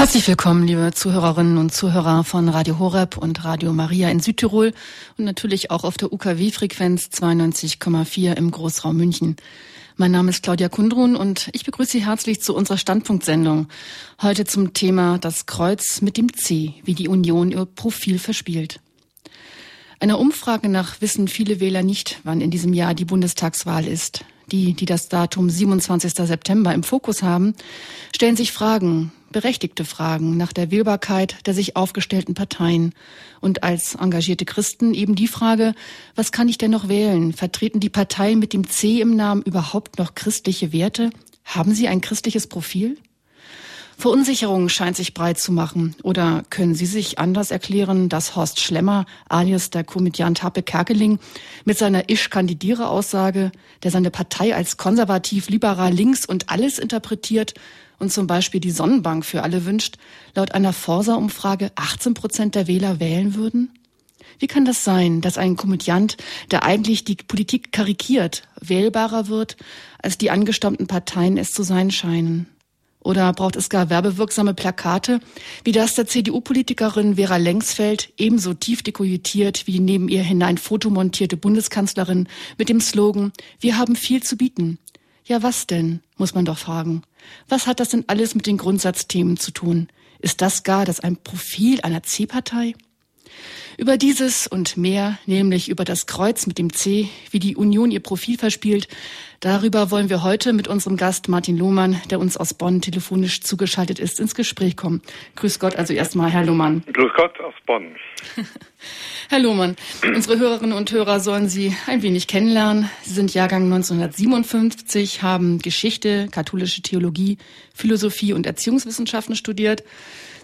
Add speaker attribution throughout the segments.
Speaker 1: Herzlich willkommen, liebe Zuhörerinnen und Zuhörer von Radio Horeb und Radio Maria in Südtirol und natürlich auch auf der UKW-Frequenz 92,4 im Großraum München. Mein Name ist Claudia Kundrun und ich begrüße Sie herzlich zu unserer Standpunktsendung. Heute zum Thema Das Kreuz mit dem C, wie die Union ihr Profil verspielt. Einer Umfrage nach wissen viele Wähler nicht, wann in diesem Jahr die Bundestagswahl ist. Die, die das Datum 27. September im Fokus haben, stellen sich Fragen, berechtigte Fragen nach der Wählbarkeit der sich aufgestellten Parteien und als engagierte Christen eben die Frage, was kann ich denn noch wählen? Vertreten die Parteien mit dem C im Namen überhaupt noch christliche Werte? Haben sie ein christliches Profil? Verunsicherung scheint sich breit zu machen. Oder können Sie sich anders erklären, dass Horst Schlemmer, alias der Komödiant Happe Kerkeling, mit seiner Ich-Kandidiere-Aussage, der seine Partei als konservativ, liberal, links und alles interpretiert und zum Beispiel die Sonnenbank für alle wünscht, laut einer Forsa-Umfrage 18 Prozent der Wähler wählen würden? Wie kann das sein, dass ein Komödiant, der eigentlich die Politik karikiert, wählbarer wird, als die angestammten Parteien es zu sein scheinen? Oder braucht es gar werbewirksame Plakate, wie das der CDU-Politikerin Vera Lengsfeld ebenso tief dekolletiert wie neben ihr hinein fotomontierte Bundeskanzlerin mit dem Slogan Wir haben viel zu bieten. Ja, was denn, muss man doch fragen. Was hat das denn alles mit den Grundsatzthemen zu tun? Ist das gar das ein Profil einer C-Partei? Über dieses und mehr, nämlich über das Kreuz mit dem C, wie die Union ihr Profil verspielt, darüber wollen wir heute mit unserem Gast Martin Lohmann, der uns aus Bonn telefonisch zugeschaltet ist, ins Gespräch kommen. Grüß Gott also erstmal, Herr Lohmann.
Speaker 2: Grüß Gott aus Bonn.
Speaker 1: Herr Lohmann, unsere Hörerinnen und Hörer sollen Sie ein wenig kennenlernen. Sie sind Jahrgang 1957, haben Geschichte, katholische Theologie, Philosophie und Erziehungswissenschaften studiert.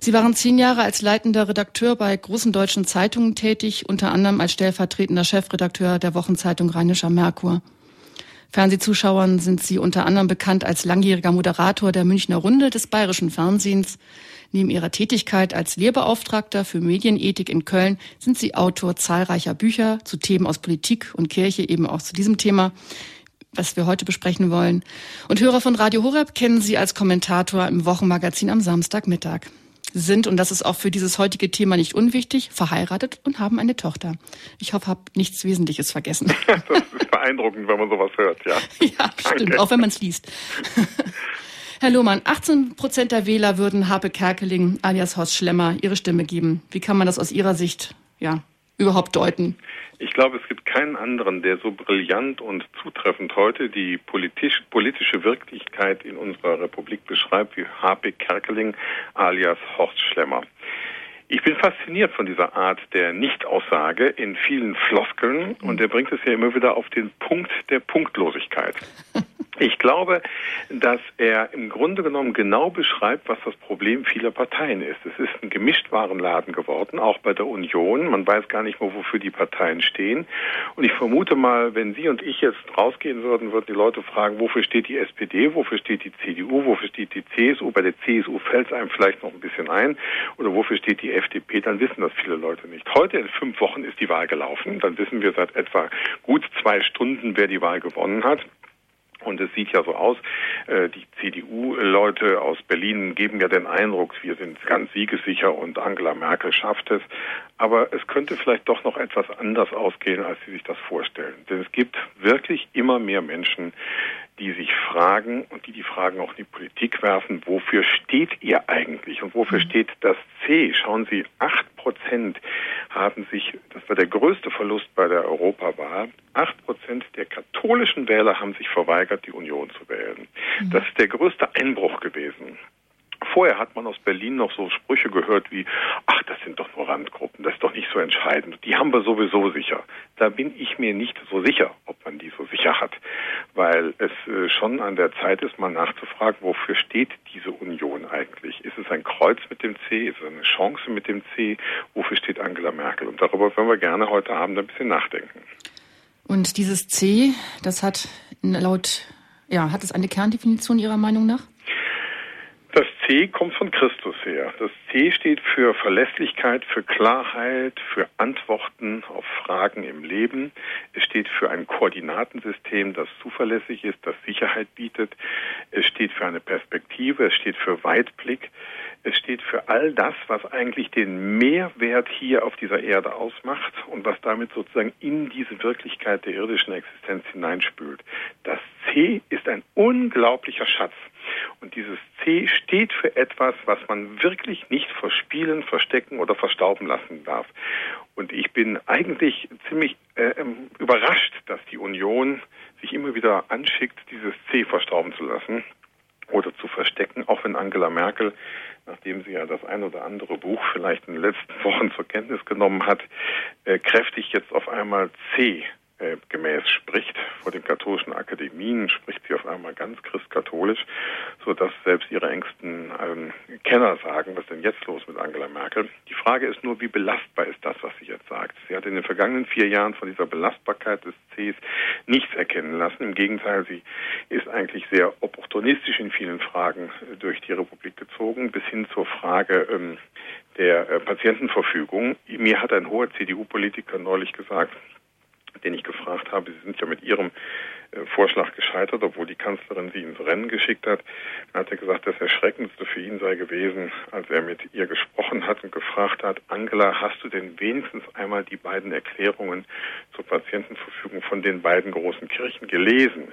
Speaker 1: Sie waren zehn Jahre als leitender Redakteur bei großen deutschen Zeitungen tätig, unter anderem als stellvertretender Chefredakteur der Wochenzeitung Rheinischer Merkur. Fernsehzuschauern sind Sie unter anderem bekannt als langjähriger Moderator der Münchner Runde des Bayerischen Fernsehens. Neben Ihrer Tätigkeit als Lehrbeauftragter für Medienethik in Köln sind Sie Autor zahlreicher Bücher zu Themen aus Politik und Kirche, eben auch zu diesem Thema was wir heute besprechen wollen. Und Hörer von Radio Horeb kennen Sie als Kommentator im Wochenmagazin am Samstagmittag sind, und das ist auch für dieses heutige Thema nicht unwichtig, verheiratet und haben eine Tochter. Ich hoffe, habe nichts Wesentliches vergessen.
Speaker 2: das ist beeindruckend, wenn man sowas hört, ja.
Speaker 1: Ja, stimmt, Danke. auch wenn man es liest. Herr Lohmann, 18 Prozent der Wähler würden Habe Kerkeling alias Horst Schlemmer ihre Stimme geben. Wie kann man das aus Ihrer Sicht ja, überhaupt deuten?
Speaker 2: Ich glaube, es gibt keinen anderen, der so brillant und zutreffend heute die politisch, politische Wirklichkeit in unserer Republik beschreibt wie H.P. Kerkeling alias Horst Schlemmer. Ich bin fasziniert von dieser Art der Nichtaussage in vielen Floskeln und er bringt es ja immer wieder auf den Punkt der Punktlosigkeit. Ich glaube, dass er im Grunde genommen genau beschreibt, was das Problem vieler Parteien ist. Es ist ein Gemischtwarenladen geworden, auch bei der Union. Man weiß gar nicht mehr, wofür die Parteien stehen. Und ich vermute mal, wenn Sie und ich jetzt rausgehen würden, würden die Leute fragen, wofür steht die SPD, wofür steht die CDU, wofür steht die CSU. Bei der CSU fällt es einem vielleicht noch ein bisschen ein. Oder wofür steht die FDP, dann wissen das viele Leute nicht. Heute in fünf Wochen ist die Wahl gelaufen. Dann wissen wir seit etwa gut zwei Stunden, wer die Wahl gewonnen hat. Und es sieht ja so aus, äh, die CDU-Leute aus Berlin geben ja den Eindruck, wir sind ganz siegessicher und Angela Merkel schafft es. Aber es könnte vielleicht doch noch etwas anders ausgehen, als Sie sich das vorstellen. Denn es gibt wirklich immer mehr Menschen, die sich fragen und die die Fragen auch in die Politik werfen, wofür steht ihr eigentlich und wofür mhm. steht das C? Schauen Sie, acht Prozent haben sich, das war der größte Verlust bei der Europawahl, acht Prozent der katholischen Wähler haben sich verweigert, die Union zu wählen. Mhm. Das ist der größte Einbruch gewesen. Vorher hat man aus Berlin noch so Sprüche gehört wie, ach, das sind doch nur Randgruppen, das ist doch nicht so entscheidend. Die haben wir sowieso sicher. Da bin ich mir nicht so sicher, ob man die so sicher hat, weil es äh, schon an der Zeit ist, mal nachzufragen, wofür steht diese Union eigentlich? Ist es ein Kreuz mit dem C? Ist es eine Chance mit dem C? Wofür steht Angela Merkel? Und darüber wollen wir gerne heute Abend ein bisschen nachdenken.
Speaker 1: Und dieses C, das hat laut, ja, hat es eine Kerndefinition Ihrer Meinung nach?
Speaker 2: Das C kommt von Christus her. Das C steht für Verlässlichkeit, für Klarheit, für Antworten auf Fragen im Leben. Es steht für ein Koordinatensystem, das zuverlässig ist, das Sicherheit bietet. Es steht für eine Perspektive, es steht für Weitblick. Es steht für all das, was eigentlich den Mehrwert hier auf dieser Erde ausmacht und was damit sozusagen in diese Wirklichkeit der irdischen Existenz hineinspült. Das C ist ein unglaublicher Schatz. Und dieses C steht für etwas, was man wirklich nicht verspielen, verstecken oder verstauben lassen darf. Und ich bin eigentlich ziemlich äh, ähm, überrascht, dass die Union sich immer wieder anschickt, dieses C verstauben zu lassen oder zu verstecken, auch wenn Angela Merkel, nachdem sie ja das ein oder andere Buch vielleicht in den letzten Wochen zur Kenntnis genommen hat, äh, kräftig jetzt auf einmal C äh, gemäß spricht. Vor den katholischen Akademien spricht sie auf einmal ganz christkatholisch, so dass selbst ihre engsten ähm, Kenner sagen, was denn jetzt los mit Angela Merkel? Die Frage ist nur, wie belastbar ist das, was sie jetzt sagt? Sie hat in den vergangenen vier Jahren von dieser Belastbarkeit des Cs nichts erkennen lassen. Im Gegenteil, sie ist eigentlich sehr opportunistisch in vielen Fragen äh, durch die Republik gezogen, bis hin zur Frage ähm, der äh, Patientenverfügung. Mir hat ein hoher CDU-Politiker neulich gesagt, den ich gefragt habe, Sie sind ja mit Ihrem äh, Vorschlag gescheitert, obwohl die Kanzlerin Sie ins Rennen geschickt hat. Dann hat er gesagt, das Erschreckendste für ihn sei gewesen, als er mit ihr gesprochen hat und gefragt hat, Angela, hast du denn wenigstens einmal die beiden Erklärungen zur Patientenverfügung von den beiden großen Kirchen gelesen?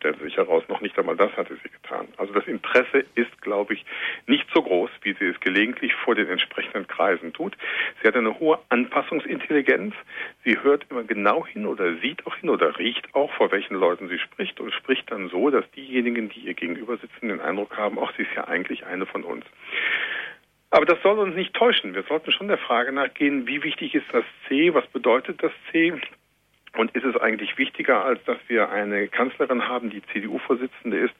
Speaker 2: Stellte sich heraus, noch nicht einmal das hatte sie getan. Also das Interesse ist, glaube ich, nicht so groß, wie sie es gelegentlich vor den entsprechenden Kreisen tut. Sie hat eine hohe Anpassungsintelligenz. Sie hört immer genau hin oder sieht auch hin oder riecht auch, vor welchen Leuten sie spricht und spricht dann so, dass diejenigen, die ihr gegenüber sitzen, den Eindruck haben, auch sie ist ja eigentlich eine von uns. Aber das soll uns nicht täuschen. Wir sollten schon der Frage nachgehen, wie wichtig ist das C, was bedeutet das C, und ist es eigentlich wichtiger, als dass wir eine Kanzlerin haben, die CDU-Vorsitzende ist,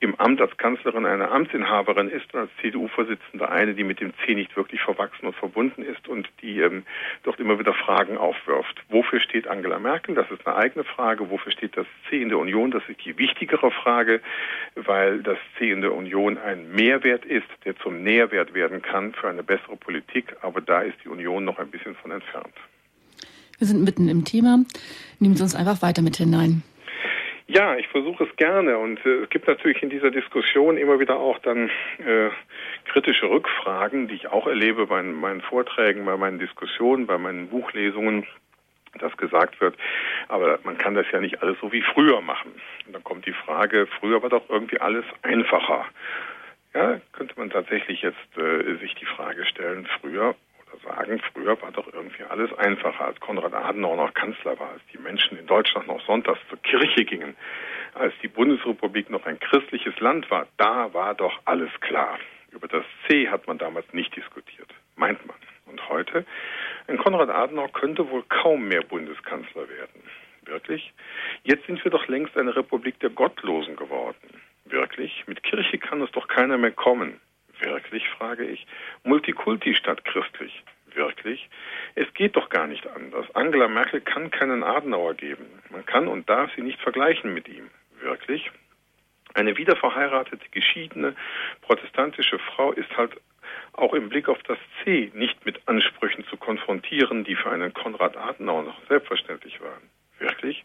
Speaker 2: im Amt als Kanzlerin eine Amtsinhaberin ist und als CDU-Vorsitzende eine, die mit dem C nicht wirklich verwachsen und verbunden ist und die ähm, dort immer wieder Fragen aufwirft. Wofür steht Angela Merkel? Das ist eine eigene Frage. Wofür steht das C in der Union? Das ist die wichtigere Frage, weil das C in der Union ein Mehrwert ist, der zum Nährwert werden kann für eine bessere Politik. Aber da ist die Union noch ein bisschen von entfernt.
Speaker 1: Wir sind mitten im Thema. Nehmen Sie uns einfach weiter mit hinein.
Speaker 2: Ja, ich versuche es gerne und äh, es gibt natürlich in dieser Diskussion immer wieder auch dann äh, kritische Rückfragen, die ich auch erlebe bei meinen Vorträgen, bei meinen Diskussionen, bei meinen Buchlesungen, dass gesagt wird, aber man kann das ja nicht alles so wie früher machen. Und dann kommt die Frage, früher war doch irgendwie alles einfacher. Ja, könnte man tatsächlich jetzt äh, sich die Frage stellen, früher sagen, früher war doch irgendwie alles einfacher, als Konrad Adenauer noch Kanzler war, als die Menschen in Deutschland noch sonntags zur Kirche gingen, als die Bundesrepublik noch ein christliches Land war, da war doch alles klar. Über das C hat man damals nicht diskutiert, meint man. Und heute, ein Konrad Adenauer könnte wohl kaum mehr Bundeskanzler werden. Wirklich? Jetzt sind wir doch längst eine Republik der Gottlosen geworden. Wirklich? Mit Kirche kann es doch keiner mehr kommen. Wirklich, frage ich. Multikulti statt christlich. Wirklich? Es geht doch gar nicht anders. Angela Merkel kann keinen Adenauer geben. Man kann und darf sie nicht vergleichen mit ihm. Wirklich? Eine wiederverheiratete, geschiedene, protestantische Frau ist halt auch im Blick auf das C nicht mit Ansprüchen zu konfrontieren, die für einen Konrad Adenauer noch selbstverständlich waren. Wirklich?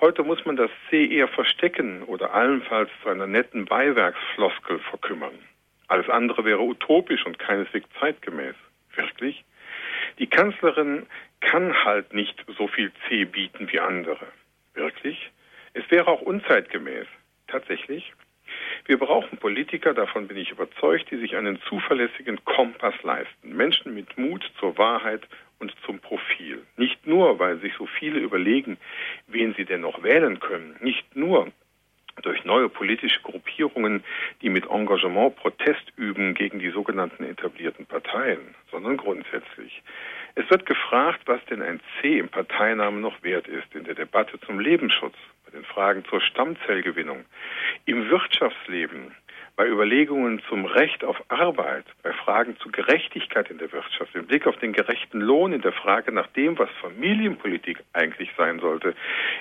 Speaker 2: Heute muss man das C eher verstecken oder allenfalls zu einer netten Beiwerksfloskel verkümmern. Alles andere wäre utopisch und keineswegs zeitgemäß. Wirklich? Die Kanzlerin kann halt nicht so viel C bieten wie andere. Wirklich? Es wäre auch unzeitgemäß. Tatsächlich? Wir brauchen Politiker, davon bin ich überzeugt, die sich einen zuverlässigen Kompass leisten. Menschen mit Mut zur Wahrheit und zum Profil. Nicht nur, weil sich so viele überlegen, wen sie denn noch wählen können. Nicht nur, durch neue politische Gruppierungen, die mit Engagement Protest üben gegen die sogenannten etablierten Parteien, sondern grundsätzlich. Es wird gefragt, was denn ein C im Parteinamen noch wert ist in der Debatte zum Lebensschutz, bei den Fragen zur Stammzellgewinnung, im Wirtschaftsleben, bei Überlegungen zum Recht auf Arbeit, bei Fragen zu Gerechtigkeit in der Wirtschaft, im Blick auf den gerechten Lohn, in der Frage nach dem, was Familienpolitik eigentlich sein sollte,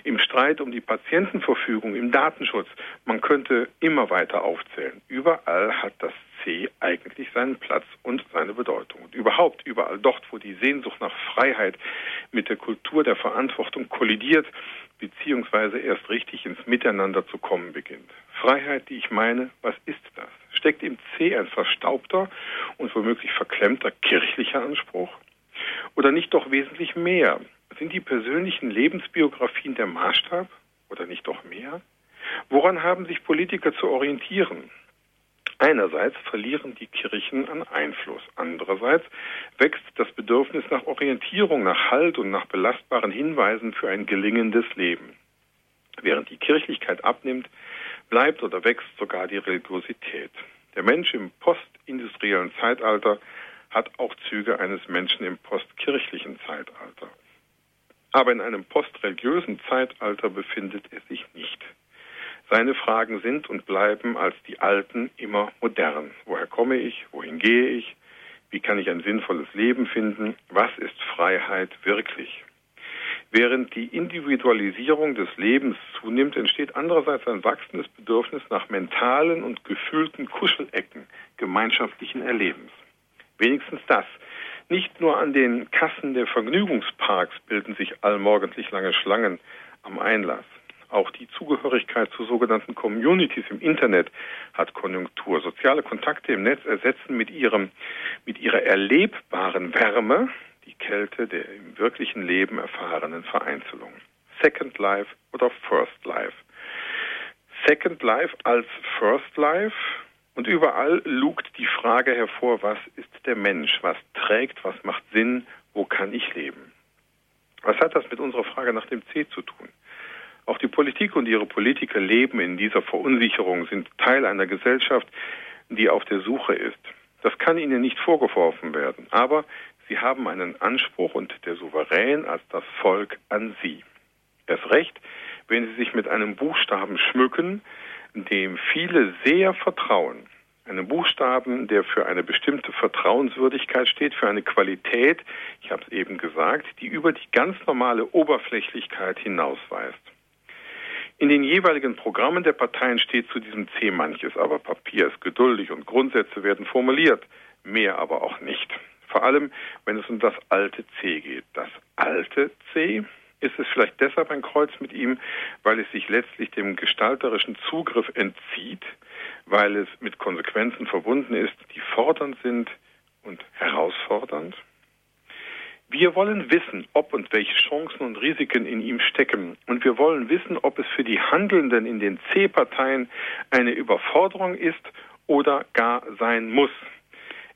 Speaker 2: im Streit um die Patientenverfügung, im Datenschutz. Man könnte immer weiter aufzählen. Überall hat das C eigentlich seinen Platz und seine Bedeutung. Und überhaupt überall dort, wo die Sehnsucht nach Freiheit mit der Kultur der Verantwortung kollidiert, beziehungsweise erst richtig ins Miteinander zu kommen beginnt. Freiheit, die ich meine, was ist das? Steckt im C ein verstaubter und womöglich verklemmter kirchlicher Anspruch? Oder nicht doch wesentlich mehr? Sind die persönlichen Lebensbiografien der Maßstab oder nicht doch mehr? Woran haben sich Politiker zu orientieren? Einerseits verlieren die Kirchen an Einfluss, andererseits wächst das Bedürfnis nach Orientierung, nach Halt und nach belastbaren Hinweisen für ein gelingendes Leben. Während die Kirchlichkeit abnimmt, bleibt oder wächst sogar die Religiosität. Der Mensch im postindustriellen Zeitalter hat auch Züge eines Menschen im postkirchlichen Zeitalter. Aber in einem postreligiösen Zeitalter befindet er sich nicht. Seine Fragen sind und bleiben als die alten immer modern. Woher komme ich? Wohin gehe ich? Wie kann ich ein sinnvolles Leben finden? Was ist Freiheit wirklich? Während die Individualisierung des Lebens zunimmt, entsteht andererseits ein wachsendes Bedürfnis nach mentalen und gefühlten Kuschelecken gemeinschaftlichen Erlebens. Wenigstens das. Nicht nur an den Kassen der Vergnügungsparks bilden sich allmorgendlich lange Schlangen am Einlass. Auch die Zugehörigkeit zu sogenannten Communities im Internet hat Konjunktur. Soziale Kontakte im Netz ersetzen mit ihrem, mit ihrer erlebbaren Wärme die Kälte der im wirklichen Leben erfahrenen Vereinzelung. Second Life oder First Life. Second Life als First Life und überall lugt die Frage hervor, was ist der Mensch, was trägt, was macht Sinn, wo kann ich leben? Was hat das mit unserer Frage nach dem C zu tun? Auch die Politik und ihre Politiker leben in dieser Verunsicherung, sind Teil einer Gesellschaft, die auf der Suche ist. Das kann ihnen nicht vorgeworfen werden, aber sie haben einen Anspruch und der Souverän als das Volk an sie. Erst recht, wenn sie sich mit einem Buchstaben schmücken, dem viele sehr vertrauen. Einem Buchstaben, der für eine bestimmte Vertrauenswürdigkeit steht, für eine Qualität, ich habe es eben gesagt, die über die ganz normale Oberflächlichkeit hinausweist. In den jeweiligen Programmen der Parteien steht zu diesem C manches, aber Papier ist geduldig und Grundsätze werden formuliert, mehr aber auch nicht. Vor allem, wenn es um das alte C geht. Das alte C ist es vielleicht deshalb ein Kreuz mit ihm, weil es sich letztlich dem gestalterischen Zugriff entzieht, weil es mit Konsequenzen verbunden ist, die fordernd sind und herausfordernd. Wir wollen wissen, ob und welche Chancen und Risiken in ihm stecken. Und wir wollen wissen, ob es für die Handelnden in den C-Parteien eine Überforderung ist oder gar sein muss.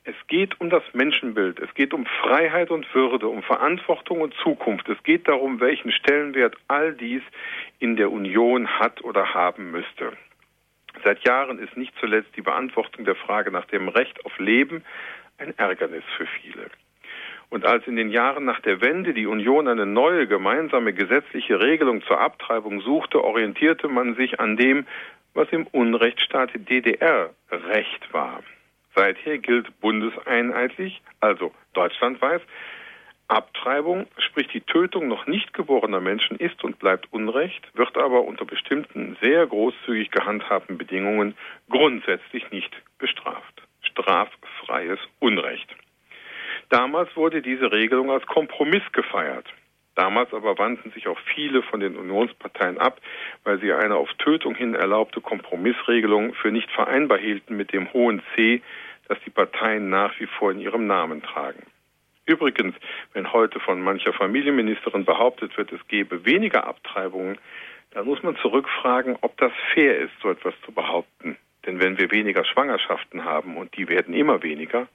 Speaker 2: Es geht um das Menschenbild, es geht um Freiheit und Würde, um Verantwortung und Zukunft. Es geht darum, welchen Stellenwert all dies in der Union hat oder haben müsste. Seit Jahren ist nicht zuletzt die Beantwortung der Frage nach dem Recht auf Leben ein Ärgernis für viele. Und als in den Jahren nach der Wende die Union eine neue gemeinsame gesetzliche Regelung zur Abtreibung suchte, orientierte man sich an dem, was im Unrechtsstaat DDR Recht war. Seither gilt bundeseinheitlich, also deutschlandweit, Abtreibung, sprich die Tötung noch nicht geborener Menschen ist und bleibt Unrecht, wird aber unter bestimmten sehr großzügig gehandhabten Bedingungen grundsätzlich nicht bestraft. Straffreies Unrecht. Damals wurde diese Regelung als Kompromiss gefeiert. Damals aber wandten sich auch viele von den Unionsparteien ab, weil sie eine auf Tötung hin erlaubte Kompromissregelung für nicht vereinbar hielten mit dem hohen C, das die Parteien nach wie vor in ihrem Namen tragen. Übrigens, wenn heute von mancher Familienministerin behauptet wird, es gebe weniger Abtreibungen, dann muss man zurückfragen, ob das fair ist, so etwas zu behaupten. Denn wenn wir weniger Schwangerschaften haben und die werden immer weniger,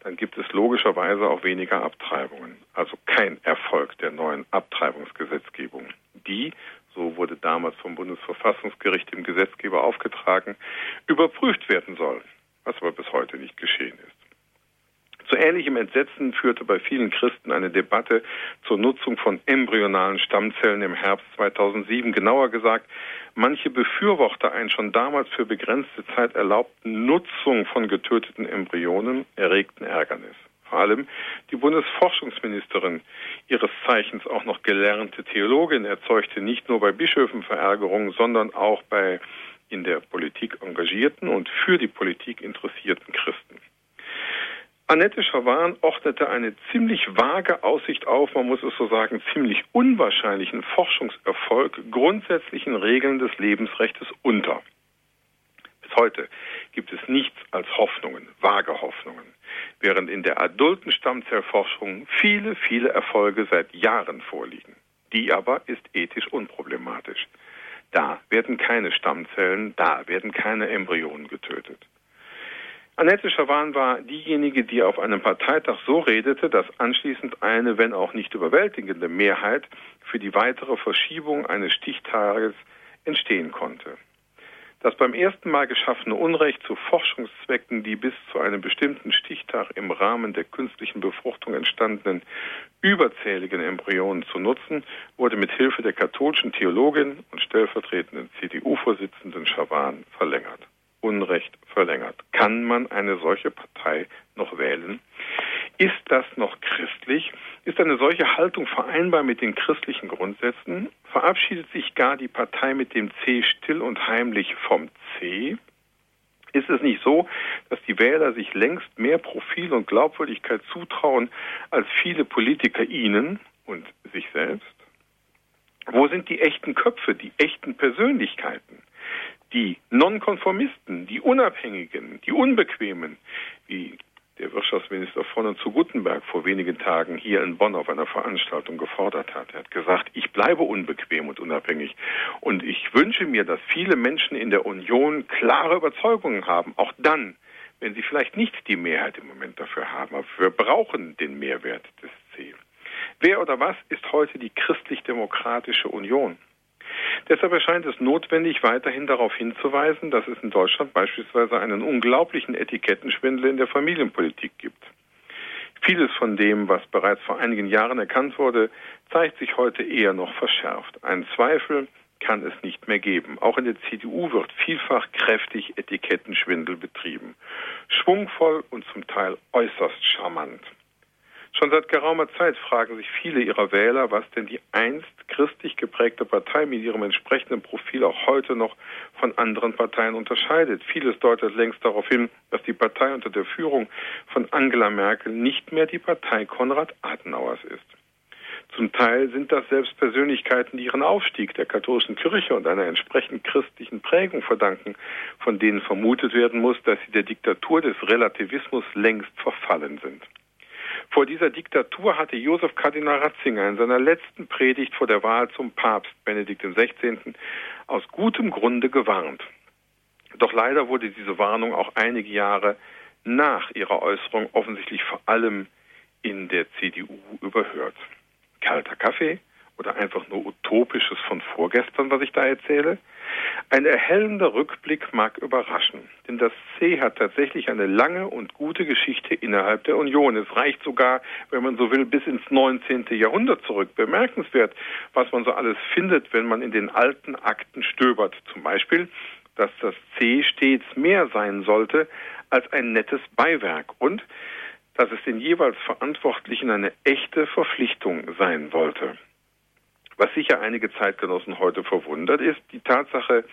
Speaker 2: dann gibt es logischerweise auch weniger Abtreibungen. Also kein Erfolg der neuen Abtreibungsgesetzgebung. Die, so wurde damals vom Bundesverfassungsgericht dem Gesetzgeber aufgetragen, überprüft werden soll, was aber bis heute nicht geschehen ist. Zu ähnlichem Entsetzen führte bei vielen Christen eine Debatte zur Nutzung von embryonalen Stammzellen im Herbst 2007. Genauer gesagt, manche Befürworter einen schon damals für begrenzte Zeit erlaubten Nutzung von getöteten Embryonen erregten Ärgernis. Vor allem die Bundesforschungsministerin, ihres Zeichens auch noch gelernte Theologin, erzeugte nicht nur bei Bischöfen Verärgerung, sondern auch bei in der Politik engagierten und für die Politik interessierten Christen. Annette Schawan ordnete eine ziemlich vage Aussicht auf, man muss es so sagen, ziemlich unwahrscheinlichen Forschungserfolg grundsätzlichen Regeln des Lebensrechts unter. Bis heute gibt es nichts als Hoffnungen, vage Hoffnungen. während in der adulten Stammzellforschung viele, viele Erfolge seit Jahren vorliegen. Die aber ist ethisch unproblematisch. Da werden keine Stammzellen, da werden keine Embryonen getötet. Annette Schawan war diejenige, die auf einem Parteitag so redete, dass anschließend eine, wenn auch nicht überwältigende Mehrheit für die weitere Verschiebung eines Stichtages entstehen konnte. Das beim ersten Mal geschaffene Unrecht zu Forschungszwecken die bis zu einem bestimmten Stichtag im Rahmen der künstlichen Befruchtung entstandenen überzähligen Embryonen zu nutzen, wurde mit Hilfe der katholischen Theologin und stellvertretenden CDU-Vorsitzenden Schawan verlängert. Unrecht verlängert. Kann man eine solche Partei noch wählen? Ist das noch christlich? Ist eine solche Haltung vereinbar mit den christlichen Grundsätzen? Verabschiedet sich gar die Partei mit dem C still und heimlich vom C? Ist es nicht so, dass die Wähler sich längst mehr Profil und Glaubwürdigkeit zutrauen als viele Politiker ihnen und sich selbst? Wo sind die echten Köpfe, die echten Persönlichkeiten? Die Nonkonformisten, die Unabhängigen, die Unbequemen, wie der Wirtschaftsminister von und zu Gutenberg vor wenigen Tagen hier in Bonn auf einer Veranstaltung gefordert hat. Er hat gesagt, ich bleibe unbequem und unabhängig. Und ich wünsche mir, dass viele Menschen in der Union klare Überzeugungen haben, auch dann, wenn sie vielleicht nicht die Mehrheit im Moment dafür haben. Aber wir brauchen den Mehrwert des C. Wer oder was ist heute die christlich-demokratische Union? Deshalb erscheint es notwendig, weiterhin darauf hinzuweisen, dass es in Deutschland beispielsweise einen unglaublichen Etikettenschwindel in der Familienpolitik gibt. Vieles von dem, was bereits vor einigen Jahren erkannt wurde, zeigt sich heute eher noch verschärft. Ein Zweifel kann es nicht mehr geben. Auch in der CDU wird vielfach kräftig Etikettenschwindel betrieben. Schwungvoll und zum Teil äußerst charmant. Schon seit geraumer Zeit fragen sich viele ihrer Wähler, was denn die einst christlich geprägte Partei mit ihrem entsprechenden Profil auch heute noch von anderen Parteien unterscheidet. Vieles deutet längst darauf hin, dass die Partei unter der Führung von Angela Merkel nicht mehr die Partei Konrad Adenauers ist. Zum Teil sind das selbst Persönlichkeiten, die ihren Aufstieg der katholischen Kirche und einer entsprechend christlichen Prägung verdanken, von denen vermutet werden muss, dass sie der Diktatur des Relativismus längst verfallen sind. Vor dieser Diktatur hatte Josef Kardinal Ratzinger in seiner letzten Predigt vor der Wahl zum Papst Benedikt XVI. aus gutem Grunde gewarnt. Doch leider wurde diese Warnung auch einige Jahre nach ihrer Äußerung offensichtlich vor allem in der CDU überhört. Kalter Kaffee oder einfach nur utopisches von vorgestern, was ich da erzähle? Ein erhellender Rückblick mag überraschen, denn das C hat tatsächlich eine lange und gute Geschichte innerhalb der Union. Es reicht sogar, wenn man so will, bis ins 19. Jahrhundert zurück. Bemerkenswert, was man so alles findet, wenn man in den alten Akten stöbert. Zum Beispiel, dass das C stets mehr sein sollte als ein nettes Beiwerk und dass es den jeweils Verantwortlichen eine echte Verpflichtung sein wollte. Was sicher einige Zeitgenossen heute verwundert, ist die Tatsache,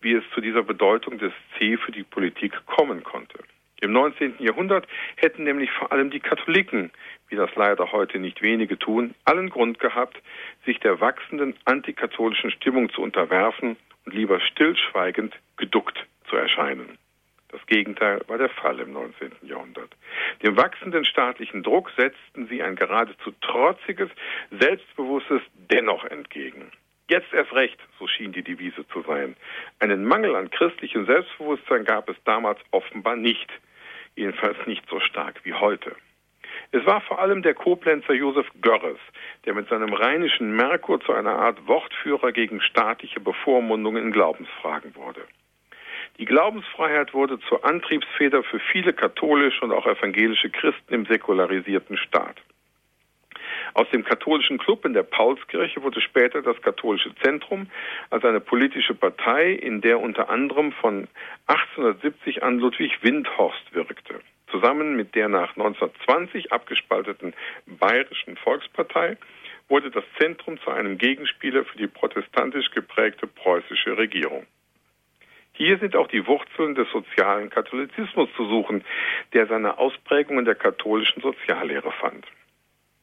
Speaker 2: wie es zu dieser Bedeutung des C für die Politik kommen konnte. Im 19. Jahrhundert hätten nämlich vor allem die Katholiken, wie das leider heute nicht wenige tun, allen Grund gehabt, sich der wachsenden antikatholischen Stimmung zu unterwerfen und lieber stillschweigend geduckt zu erscheinen. Das Gegenteil war der Fall im 19. Jahrhundert. Dem wachsenden staatlichen Druck setzten sie ein geradezu trotziges, selbstbewusstes Dennoch entgegen. Jetzt erst recht, so schien die Devise zu sein. Einen Mangel an christlichem Selbstbewusstsein gab es damals offenbar nicht, jedenfalls nicht so stark wie heute. Es war vor allem der Koblenzer Josef Görres, der mit seinem rheinischen Merkur zu einer Art Wortführer gegen staatliche Bevormundung in Glaubensfragen wurde. Die Glaubensfreiheit wurde zur Antriebsfeder für viele katholische und auch evangelische Christen im säkularisierten Staat. Aus dem katholischen Club in der Paulskirche wurde später das katholische Zentrum als eine politische Partei, in der unter anderem von 1870 an Ludwig Windhorst wirkte. Zusammen mit der nach 1920 abgespalteten Bayerischen Volkspartei wurde das Zentrum zu einem Gegenspieler für die protestantisch geprägte preußische Regierung. Hier sind auch die Wurzeln des sozialen Katholizismus zu suchen, der seine Ausprägung in der katholischen Soziallehre fand.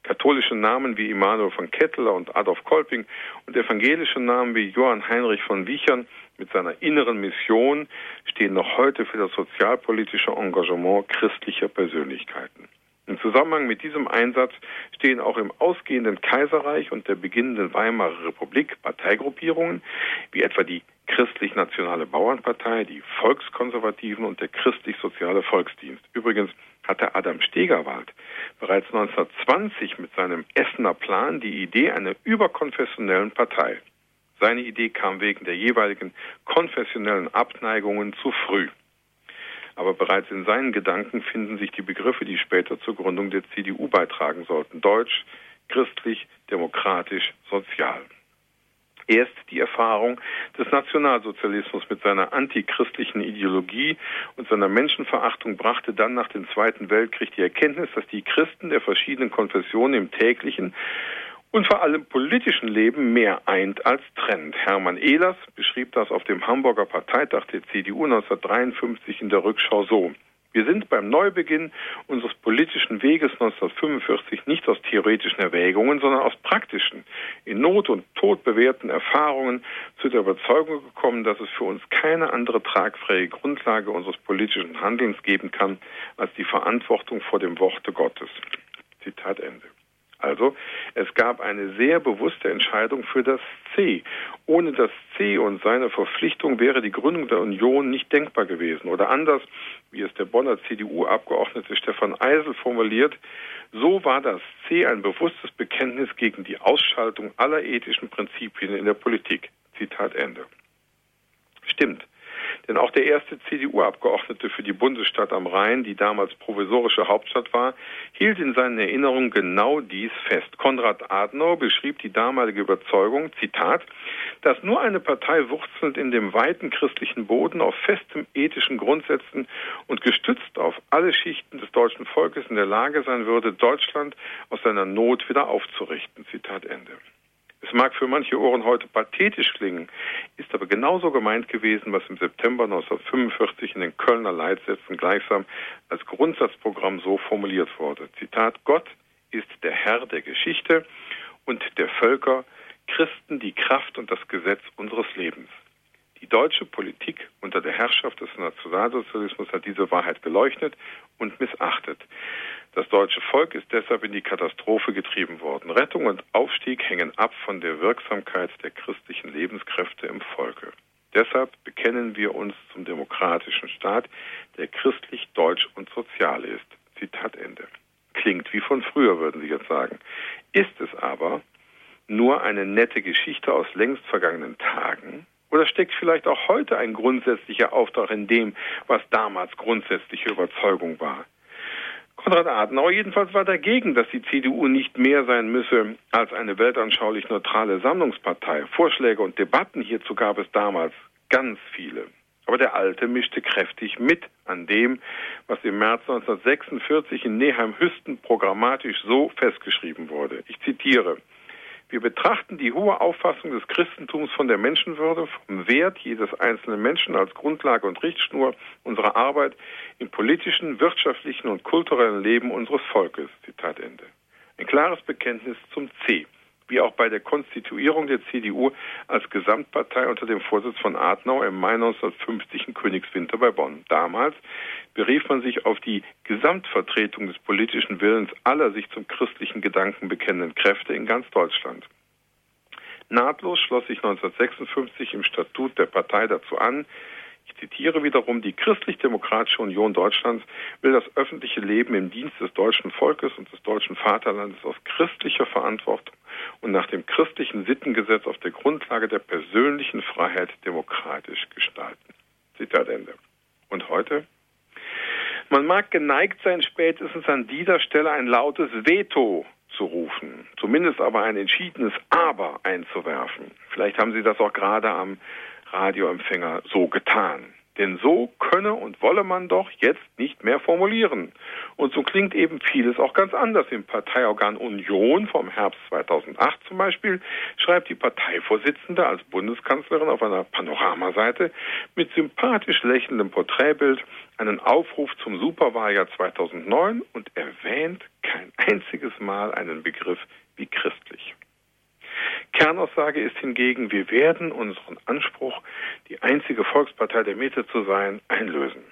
Speaker 2: Katholische Namen wie Immanuel von Kettler und Adolf Kolping und evangelische Namen wie Johann Heinrich von Wiechern mit seiner inneren Mission stehen noch heute für das sozialpolitische Engagement christlicher Persönlichkeiten. In Zusammenhang mit diesem Einsatz stehen auch im ausgehenden Kaiserreich und der beginnenden Weimarer Republik Parteigruppierungen, wie etwa die christlich-nationale Bauernpartei, die Volkskonservativen und der christlich-soziale Volksdienst. Übrigens hatte Adam Stegerwald bereits 1920 mit seinem Essener Plan die Idee einer überkonfessionellen Partei. Seine Idee kam wegen der jeweiligen konfessionellen Abneigungen zu früh. Aber bereits in seinen Gedanken finden sich die Begriffe, die später zur Gründung der CDU beitragen sollten. Deutsch, christlich, demokratisch, sozial. Erst die Erfahrung des Nationalsozialismus mit seiner antichristlichen Ideologie und seiner Menschenverachtung brachte dann nach dem Zweiten Weltkrieg die Erkenntnis, dass die Christen der verschiedenen Konfessionen im täglichen und vor allem politischen Leben mehr eint als trennt. Hermann Ehlers beschrieb das auf dem Hamburger Parteitag der CDU 1953 in der Rückschau so. Wir sind beim Neubeginn unseres politischen Weges 1945 nicht aus theoretischen Erwägungen, sondern aus praktischen, in Not und Tod bewährten Erfahrungen zu der Überzeugung gekommen, dass es für uns keine andere tragfähige Grundlage unseres politischen Handelns geben kann als die Verantwortung vor dem Worte Gottes. Zitat Ende. Also es gab eine sehr bewusste Entscheidung für das C. Ohne das C und seine Verpflichtung wäre die Gründung der Union nicht denkbar gewesen. Oder anders, wie es der Bonner CDU-Abgeordnete Stefan Eisel formuliert, so war das C ein bewusstes Bekenntnis gegen die Ausschaltung aller ethischen Prinzipien in der Politik. Zitat Ende. Stimmt. Denn auch der erste CDU-Abgeordnete für die Bundesstadt am Rhein, die damals provisorische Hauptstadt war, hielt in seinen Erinnerungen genau dies fest. Konrad Adenauer beschrieb die damalige Überzeugung, Zitat, dass nur eine Partei wurzelnd in dem weiten christlichen Boden auf festem ethischen Grundsätzen und gestützt auf alle Schichten des deutschen Volkes in der Lage sein würde, Deutschland aus seiner Not wieder aufzurichten. Zitat Ende. Es mag für manche Ohren heute pathetisch klingen, ist aber genauso gemeint gewesen, was im September 1945 in den Kölner Leitsätzen gleichsam als Grundsatzprogramm so formuliert wurde. Zitat, Gott ist der Herr der Geschichte und der Völker, Christen die Kraft und das Gesetz unseres Lebens. Die deutsche Politik unter der Herrschaft des Nationalsozialismus hat diese Wahrheit geleuchtet und missachtet. Das deutsche Volk ist deshalb in die Katastrophe getrieben worden. Rettung und Aufstieg hängen ab von der Wirksamkeit der christlichen Lebenskräfte im Volke. Deshalb bekennen wir uns zum demokratischen Staat, der christlich, deutsch und sozial ist. Zitat Ende. Klingt wie von früher, würden Sie jetzt sagen. Ist es aber nur eine nette Geschichte aus längst vergangenen Tagen? Oder steckt vielleicht auch heute ein grundsätzlicher Auftrag in dem, was damals grundsätzliche Überzeugung war? Konrad Adenauer jedenfalls war dagegen, dass die CDU nicht mehr sein müsse als eine weltanschaulich neutrale Sammlungspartei. Vorschläge und Debatten hierzu gab es damals ganz viele. Aber der Alte mischte kräftig mit an dem, was im März 1946 in Neheim-Hüsten programmatisch so festgeschrieben wurde. Ich zitiere. Wir betrachten die hohe Auffassung des Christentums von der Menschenwürde, vom Wert jedes einzelnen Menschen als Grundlage und Richtschnur unserer Arbeit im politischen, wirtschaftlichen und kulturellen Leben unseres Volkes. Zitat Ende. Ein klares Bekenntnis zum C wie auch bei der Konstituierung der CDU als Gesamtpartei unter dem Vorsitz von Adenauer im Mai 1950 in Königswinter bei Bonn. Damals berief man sich auf die Gesamtvertretung des politischen Willens aller sich zum christlichen Gedanken bekennenden Kräfte in ganz Deutschland. Nahtlos schloss sich 1956 im Statut der Partei dazu an, ich zitiere wiederum, die Christlich-Demokratische Union Deutschlands will das öffentliche Leben im Dienst des deutschen Volkes und des deutschen Vaterlandes aus christlicher Verantwortung und nach dem christlichen Sittengesetz auf der Grundlage der persönlichen Freiheit demokratisch gestalten. Zitat Ende. Und heute? Man mag geneigt sein, spätestens an dieser Stelle ein lautes Veto zu rufen, zumindest aber ein entschiedenes Aber einzuwerfen. Vielleicht haben Sie das auch gerade am Radioempfänger so getan. Denn so könne und wolle man doch jetzt nicht mehr formulieren. Und so klingt eben vieles auch ganz anders. Im Parteiorgan Union vom Herbst 2008 zum Beispiel schreibt die Parteivorsitzende als Bundeskanzlerin auf einer Panoramaseite mit sympathisch lächelndem Porträtbild einen Aufruf zum Superwahljahr 2009 und erwähnt kein einziges Mal einen Begriff wie christlich. Kernaussage ist hingegen, wir werden unseren Anspruch, die einzige Volkspartei der Mitte zu sein, einlösen.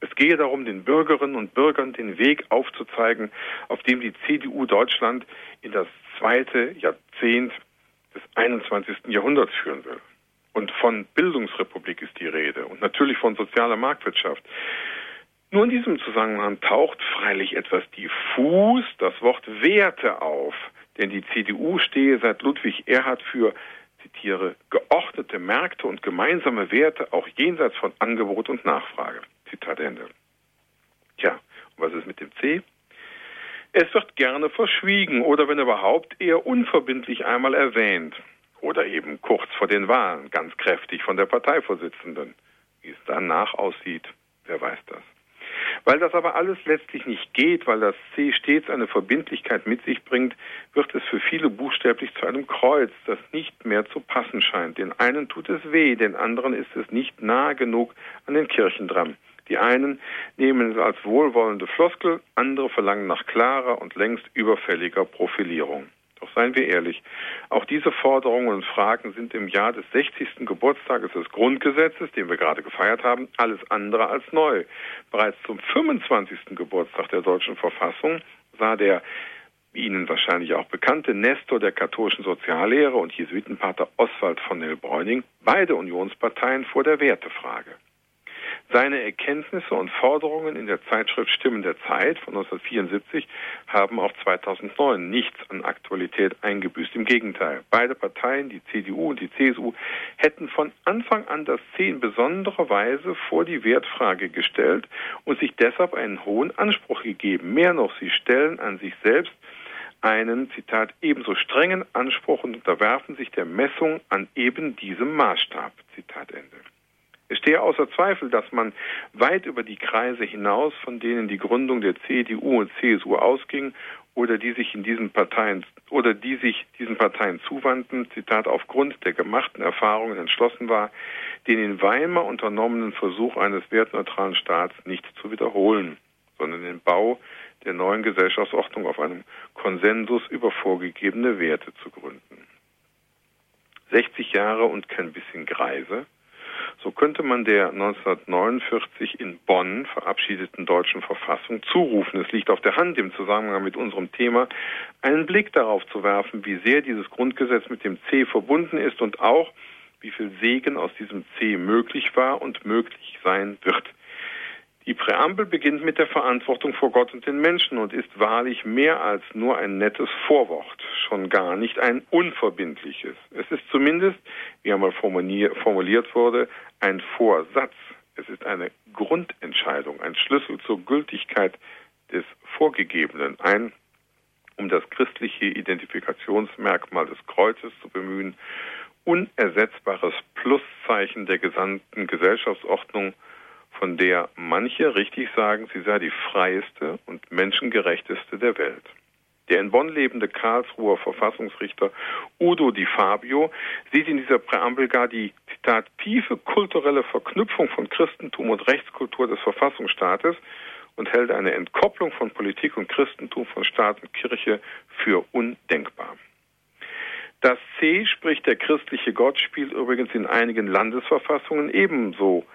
Speaker 2: Es gehe darum, den Bürgerinnen und Bürgern den Weg aufzuzeigen, auf dem die CDU Deutschland in das zweite Jahrzehnt des 21. Jahrhunderts führen will. Und von Bildungsrepublik ist die Rede und natürlich von sozialer Marktwirtschaft. Nur in diesem Zusammenhang taucht freilich etwas diffus das Wort Werte auf, denn die CDU stehe seit Ludwig Erhard für, zitiere, geordnete Märkte und gemeinsame Werte auch jenseits von Angebot und Nachfrage. Zitat Ende. Tja, und was ist mit dem C? Es wird gerne verschwiegen oder wenn überhaupt eher unverbindlich einmal erwähnt. Oder eben kurz vor den Wahlen, ganz kräftig von der Parteivorsitzenden. Wie es danach aussieht, wer weiß das. Weil das aber alles letztlich nicht geht, weil das C stets eine Verbindlichkeit mit sich bringt, wird es für viele buchstäblich zu einem Kreuz, das nicht mehr zu passen scheint. Den einen tut es weh, den anderen ist es nicht nah genug an den Kirchen dran. Die einen nehmen es als wohlwollende Floskel, andere verlangen nach klarer und längst überfälliger Profilierung. Doch seien wir ehrlich, auch diese Forderungen und Fragen sind im Jahr des 60. Geburtstages des Grundgesetzes, den wir gerade gefeiert haben, alles andere als neu. Bereits zum 25. Geburtstag der deutschen Verfassung sah der Ihnen wahrscheinlich auch bekannte Nestor der katholischen Soziallehre und Jesuitenpater Oswald von Nell-Bräuning beide Unionsparteien vor der Wertefrage. Seine Erkenntnisse und Forderungen in der Zeitschrift Stimmen der Zeit von 1974 haben auch 2009 nichts an Aktualität eingebüßt. Im Gegenteil, beide Parteien, die CDU und die CSU, hätten von Anfang an das C in besonderer Weise vor die Wertfrage gestellt und sich deshalb einen hohen Anspruch gegeben. Mehr noch, sie stellen an sich selbst einen, Zitat, ebenso strengen Anspruch und unterwerfen sich der Messung an eben diesem Maßstab. Zitat Ende. Es stehe außer Zweifel, dass man weit über die Kreise hinaus, von denen die Gründung der CDU und CSU ausging oder die sich in diesen Parteien oder die sich diesen Parteien zuwandten, Zitat, aufgrund der gemachten Erfahrungen entschlossen war, den in Weimar unternommenen Versuch eines wertneutralen Staats nicht zu wiederholen, sondern den Bau der neuen Gesellschaftsordnung auf einem Konsensus über vorgegebene Werte zu gründen. 60 Jahre und kein bisschen Greise, so könnte man der 1949 in Bonn verabschiedeten deutschen Verfassung zurufen. Es liegt auf der Hand, im Zusammenhang mit unserem Thema einen Blick darauf zu werfen, wie sehr dieses Grundgesetz mit dem C verbunden ist und auch, wie viel Segen aus diesem C möglich war und möglich sein wird. Die Präambel beginnt mit der Verantwortung vor Gott und den Menschen und ist wahrlich mehr als nur ein nettes Vorwort, schon gar nicht ein unverbindliches. Es ist zumindest, wie einmal formuliert wurde, ein Vorsatz. Es ist eine Grundentscheidung, ein Schlüssel zur Gültigkeit des Vorgegebenen, ein, um das christliche Identifikationsmerkmal des Kreuzes zu bemühen, unersetzbares Pluszeichen der gesamten Gesellschaftsordnung, von der manche richtig sagen, sie sei die freieste und menschengerechteste der Welt. Der in Bonn lebende Karlsruher Verfassungsrichter Udo Di Fabio sieht in dieser Präambel gar die, Zitat, tiefe kulturelle Verknüpfung von Christentum und Rechtskultur des Verfassungsstaates und hält eine Entkopplung von Politik und Christentum von Staat und Kirche für undenkbar. Das C, sprich der christliche Gott, spielt übrigens in einigen Landesverfassungen ebenso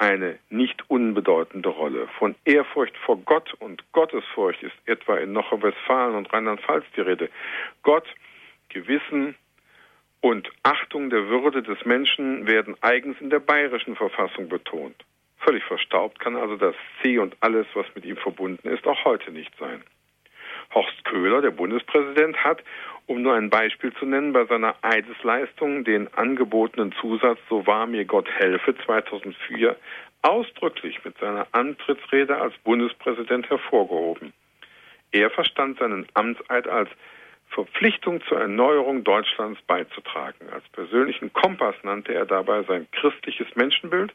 Speaker 2: eine nicht unbedeutende Rolle. Von Ehrfurcht vor Gott und Gottesfurcht ist etwa in Nordrhein-Westfalen und Rheinland-Pfalz die Rede. Gott, Gewissen und Achtung der Würde des Menschen werden eigens in der bayerischen Verfassung betont. Völlig verstaubt kann also das C und alles, was mit ihm verbunden ist, auch heute nicht sein. Horst Köhler, der Bundespräsident, hat, um nur ein Beispiel zu nennen, bei seiner Eidesleistung den angebotenen Zusatz So wahr mir Gott helfe 2004 ausdrücklich mit seiner Antrittsrede als Bundespräsident hervorgehoben. Er verstand seinen Amtseid als Verpflichtung zur Erneuerung Deutschlands beizutragen. Als persönlichen Kompass nannte er dabei sein christliches Menschenbild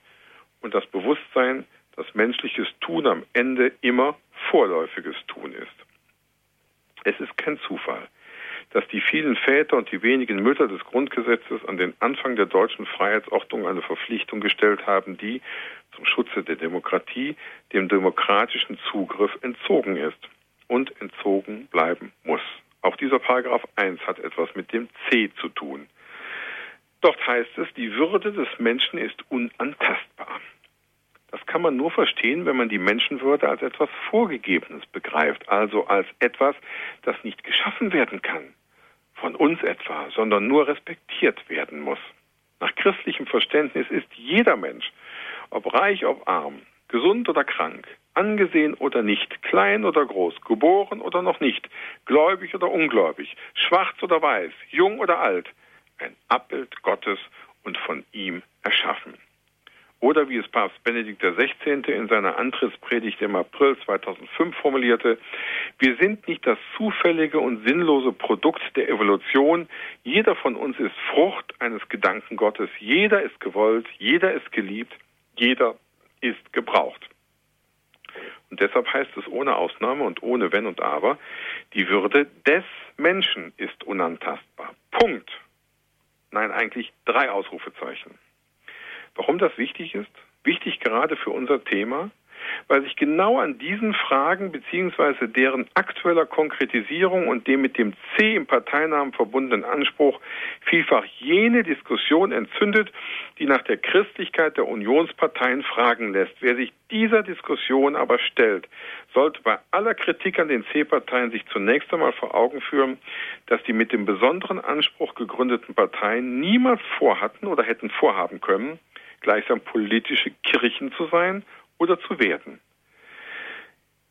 Speaker 2: und das Bewusstsein, dass menschliches Tun am Ende immer vorläufiges Tun ist. Es ist kein Zufall, dass die vielen Väter und die wenigen Mütter des Grundgesetzes an den Anfang der deutschen Freiheitsordnung eine Verpflichtung gestellt haben, die zum Schutze der Demokratie dem demokratischen Zugriff entzogen ist und entzogen bleiben muss. Auch dieser Paragraph 1 hat etwas mit dem C zu tun. Dort heißt es, die Würde des Menschen ist unantastbar. Das kann man nur verstehen, wenn man die Menschenwürde als etwas Vorgegebenes begreift, also als etwas, das nicht geschaffen werden kann, von uns etwa, sondern nur respektiert werden muss. Nach christlichem Verständnis ist jeder Mensch, ob reich, ob arm, gesund oder krank, angesehen oder nicht, klein oder groß, geboren oder noch nicht, gläubig oder ungläubig, schwarz oder weiß, jung oder alt, ein Abbild Gottes und von ihm erschaffen. Oder wie es Papst Benedikt XVI. in seiner Antrittspredigt im April 2005 formulierte, wir sind nicht das zufällige und sinnlose Produkt der Evolution. Jeder von uns ist Frucht eines Gedanken Gottes. Jeder ist gewollt, jeder ist geliebt, jeder ist gebraucht. Und deshalb heißt es ohne Ausnahme und ohne Wenn und Aber, die Würde des Menschen ist unantastbar. Punkt. Nein, eigentlich drei Ausrufezeichen. Warum das wichtig ist? Wichtig gerade für unser Thema, weil sich genau an diesen Fragen beziehungsweise deren aktueller Konkretisierung und dem mit dem C im Parteinamen verbundenen Anspruch vielfach jene Diskussion entzündet, die nach der Christlichkeit der Unionsparteien fragen lässt. Wer sich dieser Diskussion aber stellt, sollte bei aller Kritik an den C-Parteien sich zunächst einmal vor Augen führen, dass die mit dem besonderen Anspruch gegründeten Parteien niemals vorhatten oder hätten vorhaben können, gleichsam politische Kirchen zu sein oder zu werden.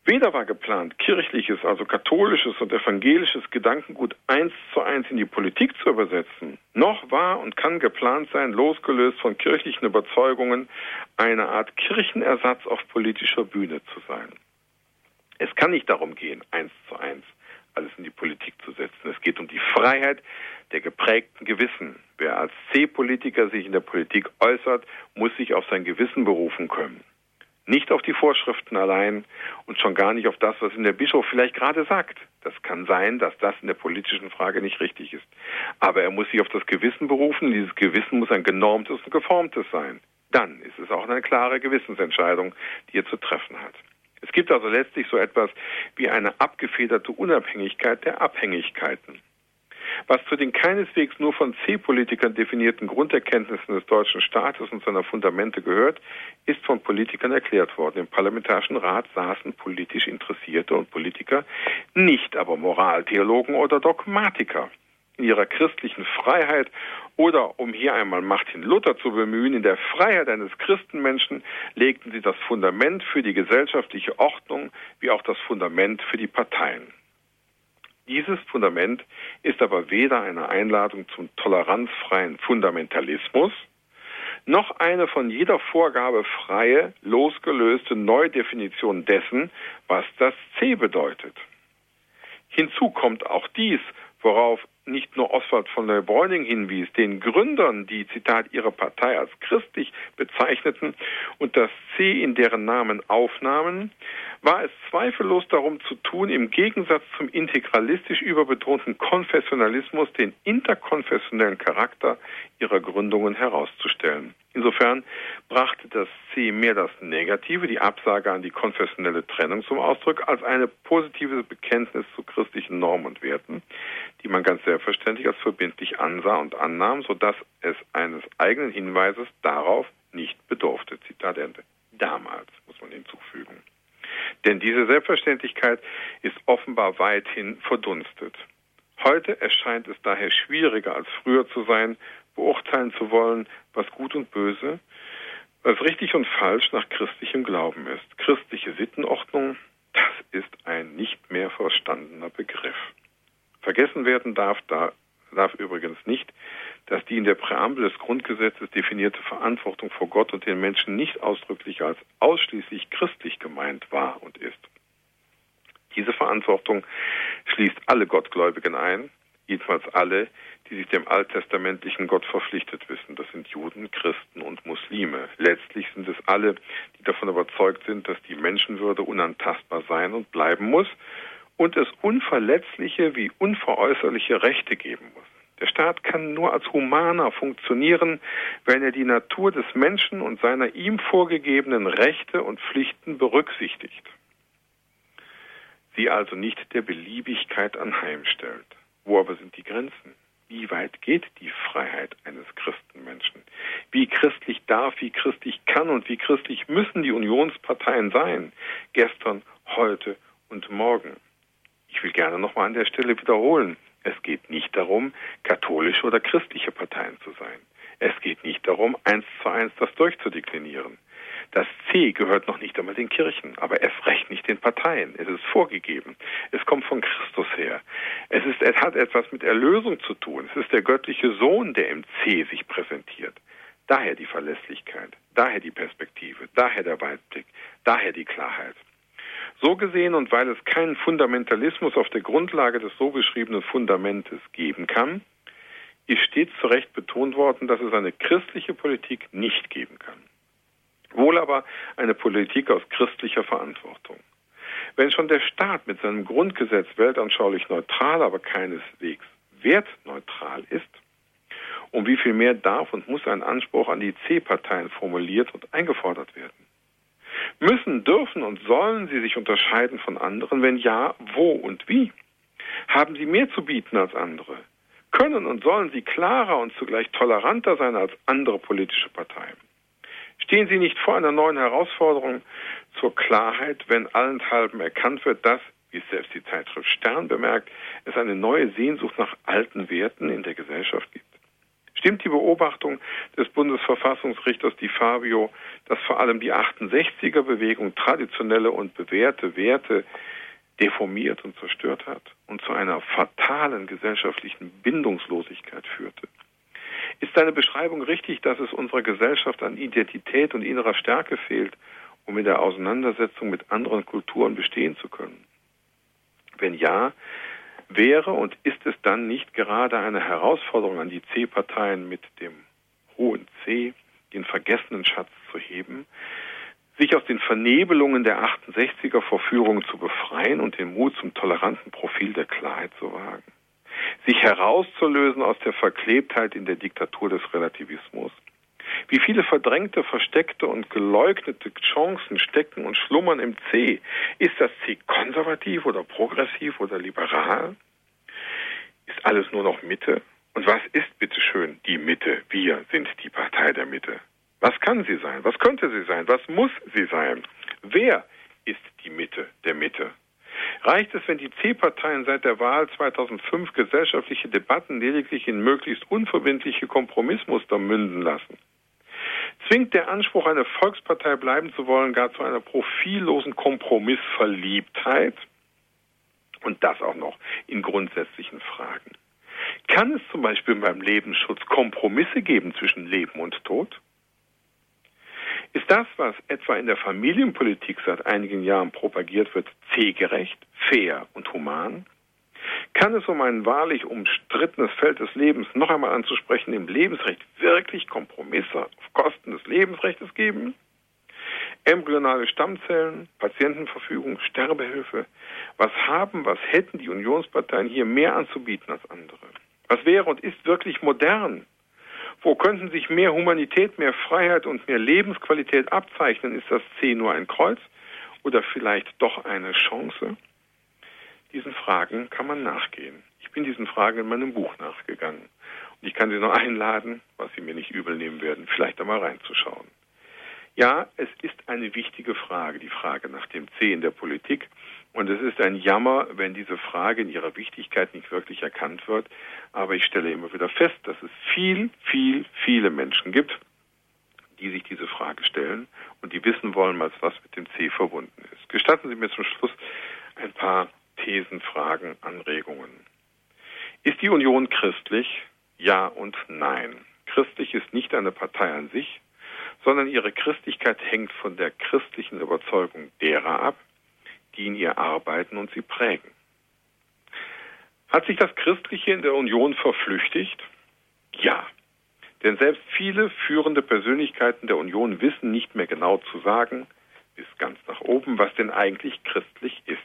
Speaker 2: Weder war geplant, kirchliches, also katholisches und evangelisches Gedankengut eins zu eins in die Politik zu übersetzen, noch war und kann geplant sein, losgelöst von kirchlichen Überzeugungen, eine Art Kirchenersatz auf politischer Bühne zu sein. Es kann nicht darum gehen, eins zu eins alles in die Politik zu setzen. Es geht um die Freiheit der geprägten Gewissen. Wer als C-Politiker sich in der Politik äußert, muss sich auf sein Gewissen berufen können. Nicht auf die Vorschriften allein und schon gar nicht auf das, was ihm der Bischof vielleicht gerade sagt. Das kann sein, dass das in der politischen Frage nicht richtig ist. Aber er muss sich auf das Gewissen berufen. Dieses Gewissen muss ein genormtes und geformtes sein. Dann ist es auch eine klare Gewissensentscheidung, die er zu treffen hat. Es gibt also letztlich so etwas wie eine abgefederte Unabhängigkeit der Abhängigkeiten. Was zu den keineswegs nur von C-Politikern definierten Grunderkenntnissen des deutschen Staates und seiner Fundamente gehört, ist von Politikern erklärt worden. Im Parlamentarischen Rat saßen politisch Interessierte und Politiker, nicht aber Moraltheologen oder Dogmatiker. In ihrer christlichen Freiheit oder, um hier einmal Martin Luther zu bemühen, in der Freiheit eines Christenmenschen legten sie das Fundament für die gesellschaftliche Ordnung wie auch das Fundament für die Parteien. Dieses Fundament ist aber weder eine Einladung zum toleranzfreien Fundamentalismus, noch eine von jeder Vorgabe freie, losgelöste Neudefinition dessen, was das C bedeutet. Hinzu kommt auch dies, worauf nicht nur Oswald von Neubräuning hinwies, den Gründern, die, Zitat, ihre Partei als christlich bezeichneten und das C in deren Namen aufnahmen, war es zweifellos darum zu tun, im Gegensatz zum integralistisch überbetonten Konfessionalismus den interkonfessionellen Charakter ihrer Gründungen herauszustellen. Insofern brachte das C mehr das Negative, die Absage an die konfessionelle Trennung zum Ausdruck, als eine positive Bekenntnis zu christlichen Normen und Werten, die man ganz selbstverständlich als verbindlich ansah und annahm, sodass es eines eigenen Hinweises darauf nicht bedurfte. Zitat Ende. Damals, muss man hinzufügen. Denn diese Selbstverständlichkeit ist offenbar weithin verdunstet. Heute erscheint es daher schwieriger als früher zu sein, beurteilen zu wollen, was gut und böse, was richtig und falsch nach christlichem Glauben ist. Christliche Sittenordnung, das ist ein nicht mehr verstandener Begriff. Vergessen werden darf, da, darf übrigens nicht, dass die in der Präambel des Grundgesetzes definierte Verantwortung vor Gott und den Menschen nicht ausdrücklich als ausschließlich christlich gemeint war und ist. Diese Verantwortung schließt alle Gottgläubigen ein, jedenfalls alle, die sich dem alttestamentlichen Gott verpflichtet wissen. Das sind Juden, Christen und Muslime. Letztlich sind es alle, die davon überzeugt sind, dass die Menschenwürde unantastbar sein und bleiben muss und es unverletzliche wie unveräußerliche Rechte geben muss. Der Staat kann nur als humaner funktionieren, wenn er die Natur des Menschen und seiner ihm vorgegebenen Rechte und Pflichten berücksichtigt. Sie also nicht der Beliebigkeit anheimstellt. Wo aber sind die Grenzen? Wie weit geht die Freiheit eines Christenmenschen? Wie christlich darf, wie christlich kann und wie christlich müssen die Unionsparteien sein? Gestern, heute und morgen. Ich will gerne nochmal an der Stelle wiederholen. Es geht nicht darum, katholische oder christliche Parteien zu sein. Es geht nicht darum, eins zu eins das durchzudeklinieren. Das C gehört noch nicht einmal den Kirchen, aber erst recht nicht den Parteien. Es ist vorgegeben. Es kommt von Christus her. Es, ist, es hat etwas mit Erlösung zu tun. Es ist der göttliche Sohn, der im C sich präsentiert. Daher die Verlässlichkeit, daher die Perspektive, daher der Weitblick, daher die Klarheit. So gesehen und weil es keinen Fundamentalismus auf der Grundlage des so beschriebenen Fundamentes geben kann, ist stets zu Recht betont worden, dass es eine christliche Politik nicht geben kann. Wohl aber eine Politik aus christlicher Verantwortung. Wenn schon der Staat mit seinem Grundgesetz weltanschaulich neutral, aber keineswegs wertneutral ist, um wie viel mehr darf und muss ein Anspruch an die C-Parteien formuliert und eingefordert werden? Müssen, dürfen und sollen sie sich unterscheiden von anderen? Wenn ja, wo und wie? Haben sie mehr zu bieten als andere? Können und sollen sie klarer und zugleich toleranter sein als andere politische Parteien? Stehen Sie nicht vor einer neuen Herausforderung zur Klarheit, wenn allenthalben erkannt wird, dass, wie selbst die Zeitschrift Stern bemerkt, es eine neue Sehnsucht nach alten Werten in der Gesellschaft gibt? Stimmt die Beobachtung des Bundesverfassungsrichters Di Fabio, dass vor allem die 68er Bewegung traditionelle und bewährte Werte deformiert und zerstört hat und zu einer fatalen gesellschaftlichen Bindungslosigkeit führte? Ist seine Beschreibung richtig, dass es unserer Gesellschaft an Identität und innerer Stärke fehlt, um in der Auseinandersetzung mit anderen Kulturen bestehen zu können? Wenn ja, wäre und ist es dann nicht gerade eine Herausforderung an die C-Parteien mit dem hohen C, den vergessenen Schatz zu heben, sich aus den Vernebelungen der 68er Verführung zu befreien und den Mut zum toleranten Profil der Klarheit zu wagen? Sich herauszulösen aus der Verklebtheit in der Diktatur des Relativismus. Wie viele verdrängte, versteckte und geleugnete Chancen stecken und schlummern im C. Ist das C konservativ oder progressiv oder liberal? Ist alles nur noch Mitte? Und was ist bitteschön die Mitte? Wir sind die Partei der Mitte. Was kann sie sein? Was könnte sie sein? Was muss sie sein? Wer ist die Mitte der Mitte? Reicht es, wenn die C-Parteien seit der Wahl 2005 gesellschaftliche Debatten lediglich in möglichst unverbindliche Kompromissmuster münden lassen? Zwingt der Anspruch, eine Volkspartei bleiben zu wollen, gar zu einer profillosen Kompromissverliebtheit? Und das auch noch in grundsätzlichen Fragen. Kann es zum Beispiel beim Lebensschutz Kompromisse geben zwischen Leben und Tod? Ist das, was etwa in der Familienpolitik seit einigen Jahren propagiert wird, zielgerecht, fair und human? Kann es, um ein wahrlich umstrittenes Feld des Lebens noch einmal anzusprechen, im Lebensrecht wirklich Kompromisse auf Kosten des Lebensrechts geben? Embryonale Stammzellen, Patientenverfügung, Sterbehilfe. Was haben, was hätten die Unionsparteien hier mehr anzubieten als andere? Was wäre und ist wirklich modern wo könnten sich mehr Humanität, mehr Freiheit und mehr Lebensqualität abzeichnen? Ist das C nur ein Kreuz oder vielleicht doch eine Chance? Diesen Fragen kann man nachgehen. Ich bin diesen Fragen in meinem Buch nachgegangen. Und ich kann Sie nur einladen, was Sie mir nicht übel nehmen werden, vielleicht einmal reinzuschauen. Ja, es ist eine wichtige Frage, die Frage nach dem C in der Politik. Und es ist ein Jammer, wenn diese Frage in ihrer Wichtigkeit nicht wirklich erkannt wird. Aber ich stelle immer wieder fest, dass es viel, viel, viele Menschen gibt, die sich diese Frage stellen und die wissen wollen, was mit dem C verbunden ist. Gestatten Sie mir zum Schluss ein paar Thesen, Fragen, Anregungen. Ist die Union christlich? Ja und nein. Christlich ist nicht eine Partei an sich, sondern ihre Christlichkeit hängt von der christlichen Überzeugung derer ab, die in ihr arbeiten und sie prägen. Hat sich das Christliche in der Union verflüchtigt? Ja. Denn selbst viele führende Persönlichkeiten der Union wissen nicht mehr genau zu sagen, bis ganz nach oben, was denn eigentlich christlich ist.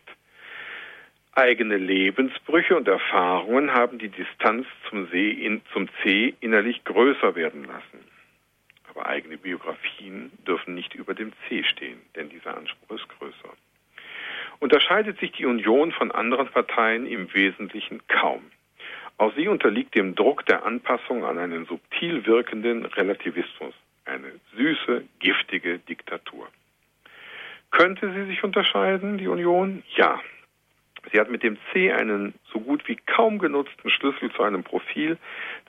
Speaker 2: Eigene Lebensbrüche und Erfahrungen haben die Distanz zum, See, zum C innerlich größer werden lassen. Aber eigene Biografien dürfen nicht über dem C stehen, denn dieser Anspruch ist größer unterscheidet sich die Union von anderen Parteien im Wesentlichen kaum. Auch sie unterliegt dem Druck der Anpassung an einen subtil wirkenden Relativismus, eine süße, giftige Diktatur. Könnte sie sich unterscheiden, die Union? Ja. Sie hat mit dem C einen so gut wie kaum genutzten Schlüssel zu einem Profil,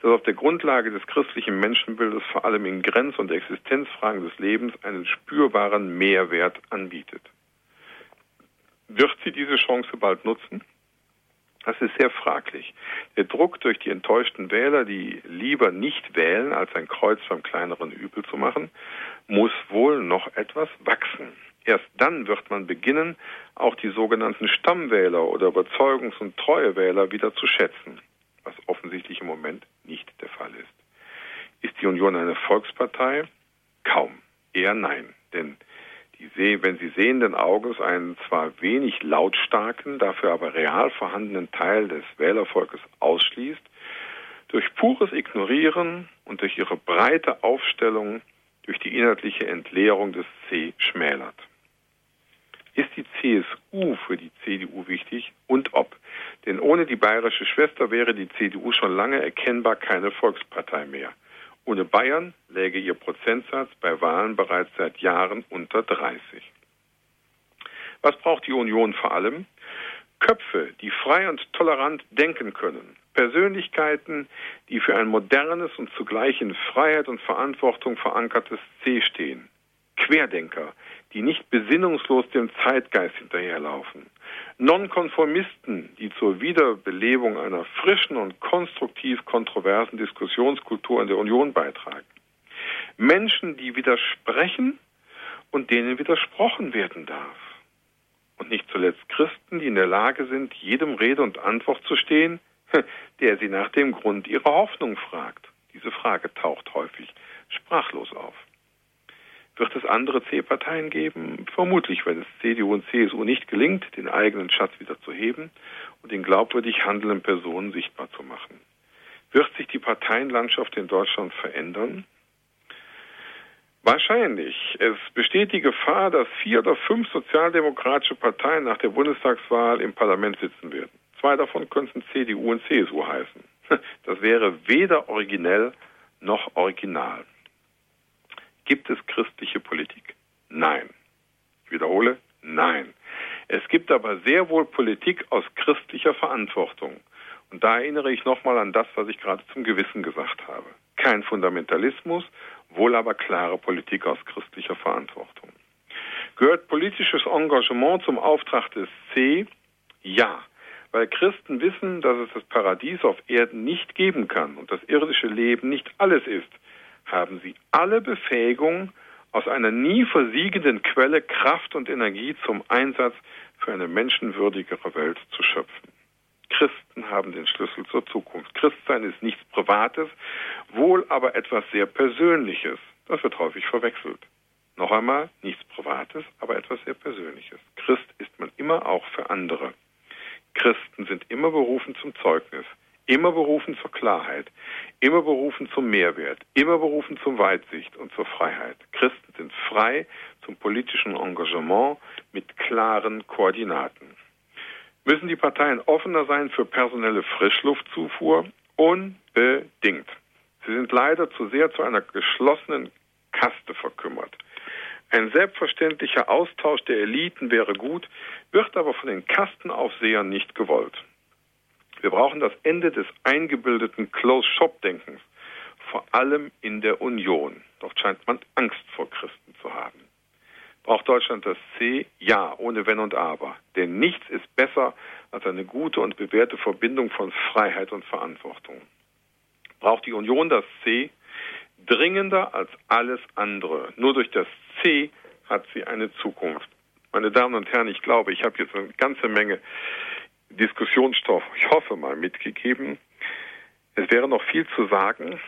Speaker 2: das auf der Grundlage des christlichen Menschenbildes vor allem in Grenz- und Existenzfragen des Lebens einen spürbaren Mehrwert anbietet. Wird sie diese Chance bald nutzen? Das ist sehr fraglich. Der Druck durch die enttäuschten Wähler, die lieber nicht wählen, als ein Kreuz beim kleineren Übel zu machen, muss wohl noch etwas wachsen. Erst dann wird man beginnen, auch die sogenannten Stammwähler oder Überzeugungs- und Treuewähler wieder zu schätzen, was offensichtlich im Moment nicht der Fall ist. Ist die Union eine Volkspartei? Kaum. Eher nein. Denn die, wenn sie sehenden Auges einen zwar wenig lautstarken, dafür aber real vorhandenen Teil des Wählervolkes ausschließt, durch pures Ignorieren und durch ihre breite Aufstellung durch die inhaltliche Entleerung des C schmälert. Ist die CSU für die CDU wichtig und ob? Denn ohne die bayerische Schwester wäre die CDU schon lange erkennbar keine Volkspartei mehr. Ohne Bayern läge ihr Prozentsatz bei Wahlen bereits seit Jahren unter 30. Was braucht die Union vor allem? Köpfe, die frei und tolerant denken können. Persönlichkeiten, die für ein modernes und zugleich in Freiheit und Verantwortung verankertes C stehen. Querdenker, die nicht besinnungslos dem Zeitgeist hinterherlaufen. Nonkonformisten, die zur Wiederbelebung einer frischen und konstruktiv kontroversen Diskussionskultur in der Union beitragen. Menschen, die widersprechen und denen widersprochen werden darf. Und nicht zuletzt Christen, die in der Lage sind, jedem Rede und Antwort zu stehen, der sie nach dem Grund ihrer Hoffnung fragt. Diese Frage taucht häufig sprachlos auf. Wird es andere C-Parteien geben? Vermutlich, wenn es CDU und CSU nicht gelingt, den eigenen Schatz wieder zu heben und den glaubwürdig handelnden Personen sichtbar zu machen. Wird sich die Parteienlandschaft in Deutschland verändern? Wahrscheinlich. Es besteht die Gefahr, dass vier oder fünf sozialdemokratische Parteien nach der Bundestagswahl im Parlament sitzen werden. Zwei davon könnten CDU und CSU heißen. Das wäre weder originell noch original. Gibt es christliche Politik? Nein. Ich wiederhole, nein. Es gibt aber sehr wohl Politik aus christlicher Verantwortung. Und da erinnere ich nochmal an das, was ich gerade zum Gewissen gesagt habe. Kein Fundamentalismus, wohl aber klare Politik aus christlicher Verantwortung. Gehört politisches Engagement zum Auftrag des C? Ja, weil Christen wissen, dass es das Paradies auf Erden nicht geben kann und das irdische Leben nicht alles ist, haben sie alle Befähigung, aus einer nie versiegenden Quelle Kraft und Energie zum Einsatz für eine menschenwürdigere Welt zu schöpfen. Christen haben den Schlüssel zur Zukunft. Christsein ist nichts Privates, wohl aber etwas sehr Persönliches. Das wird häufig verwechselt. Noch einmal, nichts Privates, aber etwas sehr Persönliches. Christ ist man immer auch für andere. Christen sind immer berufen zum Zeugnis. Immer berufen zur Klarheit, immer berufen zum Mehrwert, immer berufen zum Weitsicht und zur Freiheit. Christen sind frei zum politischen Engagement mit klaren Koordinaten. Müssen die Parteien offener sein für personelle Frischluftzufuhr? Unbedingt. Sie sind leider zu sehr zu einer geschlossenen Kaste verkümmert. Ein selbstverständlicher Austausch der Eliten wäre gut, wird aber von den Kastenaufsehern nicht gewollt. Wir brauchen das Ende des eingebildeten Close-Shop-Denkens, vor allem in der Union. Dort scheint man Angst vor Christen zu haben. Braucht Deutschland das C? Ja, ohne Wenn und Aber. Denn nichts ist besser als eine gute und bewährte Verbindung von Freiheit und Verantwortung. Braucht die Union das C? Dringender als alles andere. Nur durch das C hat sie eine Zukunft. Meine Damen und Herren, ich glaube, ich habe jetzt eine ganze Menge Diskussionsstoff, ich hoffe mal, mitgegeben. Es wäre noch viel zu sagen,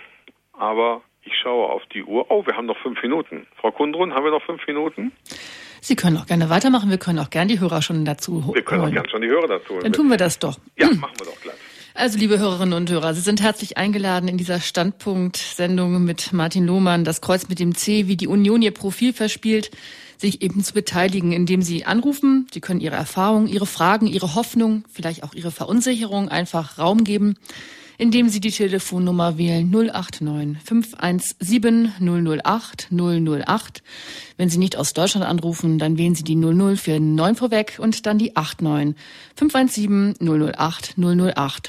Speaker 2: aber ich schaue auf die Uhr. Oh, wir haben noch fünf Minuten. Frau Kundrun, haben wir noch fünf Minuten?
Speaker 1: Sie können auch gerne weitermachen. Wir können auch gerne die Hörer schon dazu holen.
Speaker 2: Wir können auch gerne schon die Hörer dazu holen.
Speaker 1: Dann tun wir das doch.
Speaker 2: Ja, hm. machen wir doch gleich.
Speaker 1: Also, liebe Hörerinnen und Hörer, Sie sind herzlich eingeladen in dieser Standpunkt-Sendung mit Martin Lohmann, das Kreuz mit dem C, wie die Union ihr Profil verspielt sich eben zu beteiligen, indem Sie anrufen. Sie können Ihre Erfahrungen, Ihre Fragen, Ihre Hoffnung, vielleicht auch Ihre Verunsicherung einfach Raum geben. indem Sie die Telefonnummer wählen 089 517 008 008. Wenn Sie nicht aus Deutschland anrufen, dann wählen Sie die 00 für 9 vorweg und dann die 89 517 008 008.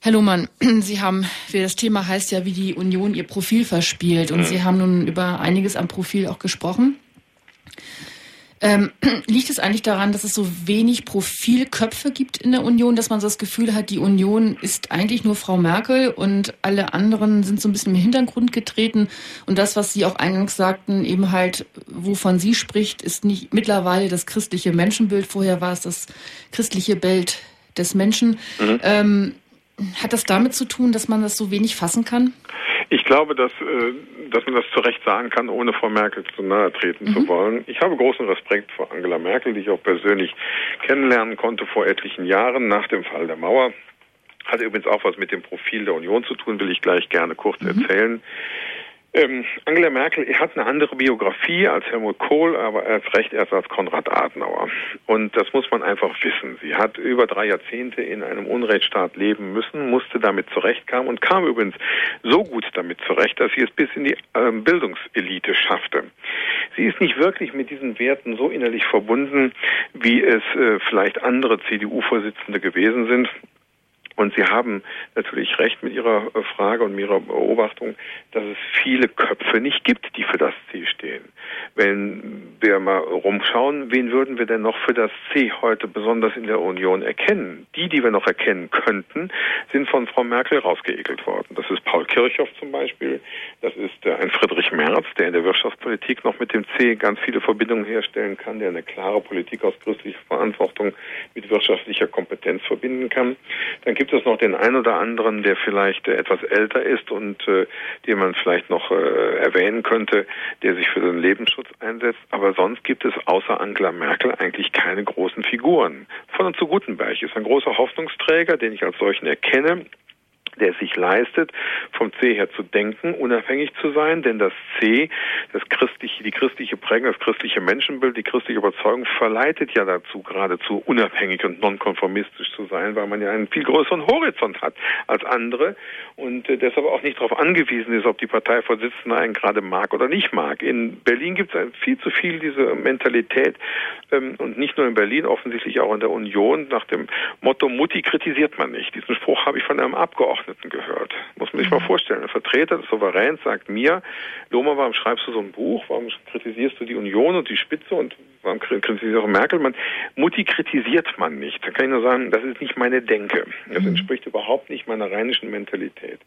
Speaker 1: Herr Lohmann, Sie haben, das Thema heißt ja, wie die Union ihr Profil verspielt und Sie haben nun über einiges am Profil auch gesprochen. Ähm, liegt es eigentlich daran, dass es so wenig Profilköpfe gibt in der Union, dass man so das Gefühl hat, die Union ist eigentlich nur Frau Merkel und alle anderen sind so ein bisschen im Hintergrund getreten und das, was Sie auch eingangs sagten, eben halt, wovon sie spricht, ist nicht mittlerweile das christliche Menschenbild. Vorher war es das christliche Bild des Menschen. Mhm. Ähm, hat das damit zu tun, dass man das so wenig fassen kann?
Speaker 2: Ich glaube, dass, äh, dass man das zu Recht sagen kann, ohne Frau Merkel zu nahe treten mhm. zu wollen. Ich habe großen Respekt vor Angela Merkel, die ich auch persönlich kennenlernen konnte vor etlichen Jahren nach dem Fall der Mauer. Hat übrigens auch was mit dem Profil der Union zu tun, will ich gleich gerne kurz mhm. erzählen. Ähm, Angela Merkel hat eine andere Biografie als Helmut Kohl, aber erst recht erst als Konrad Adenauer. Und das muss man einfach wissen. Sie hat über drei Jahrzehnte in einem Unrechtsstaat leben müssen, musste damit zurechtkommen und kam übrigens so gut damit zurecht, dass sie es bis in die ähm, Bildungselite schaffte. Sie ist nicht wirklich mit diesen Werten so innerlich verbunden, wie es äh, vielleicht andere CDU-Vorsitzende gewesen sind. Und Sie haben natürlich recht mit Ihrer äh, Frage und Ihrer Beobachtung, dass es viele Köpfe nicht gibt, die für das C stehen. Wenn wir mal rumschauen, wen würden wir denn noch für das C heute besonders in der Union erkennen? Die, die wir noch erkennen könnten, sind von Frau Merkel rausgeekelt worden. Das ist Paul Kirchhoff zum Beispiel. Das ist äh, ein Friedrich Merz, der in der Wirtschaftspolitik noch mit dem C ganz viele Verbindungen herstellen kann, der eine klare Politik aus christlicher Verantwortung mit wirtschaftlicher Kompetenz verbinden kann. Dann gibt gibt es noch den einen oder anderen, der vielleicht äh, etwas älter ist und äh, den man vielleicht noch äh, erwähnen könnte, der sich für den Lebensschutz einsetzt. Aber sonst gibt es außer Angela Merkel eigentlich keine großen Figuren. Von und zu Gutenberg ist ein großer Hoffnungsträger, den ich als solchen erkenne der es sich leistet, vom C her zu denken, unabhängig zu sein, denn das C, das christliche, die christliche Prägung, das christliche Menschenbild, die christliche Überzeugung verleitet ja dazu, geradezu unabhängig und nonkonformistisch zu sein, weil man ja einen viel größeren Horizont hat als andere und äh, deshalb auch nicht darauf angewiesen ist, ob die Parteivorsitzende einen gerade mag oder nicht mag. In Berlin gibt es viel zu viel diese Mentalität ähm, und nicht nur in Berlin, offensichtlich auch in der Union nach dem Motto Mutti kritisiert man nicht. Diesen Spruch habe ich von einem Abgeordneten Abgeordneten gehört. Muss man sich mal mhm. vorstellen. Ein Vertreter des Souveräns sagt mir, Loma, warum schreibst du so ein Buch? Warum kritisierst du die Union und die Spitze und warum kritisierst du auch Merkel? Man, Mutti kritisiert man nicht. Da kann ich nur sagen, das ist nicht meine Denke. Das mhm. entspricht überhaupt nicht meiner rheinischen Mentalität.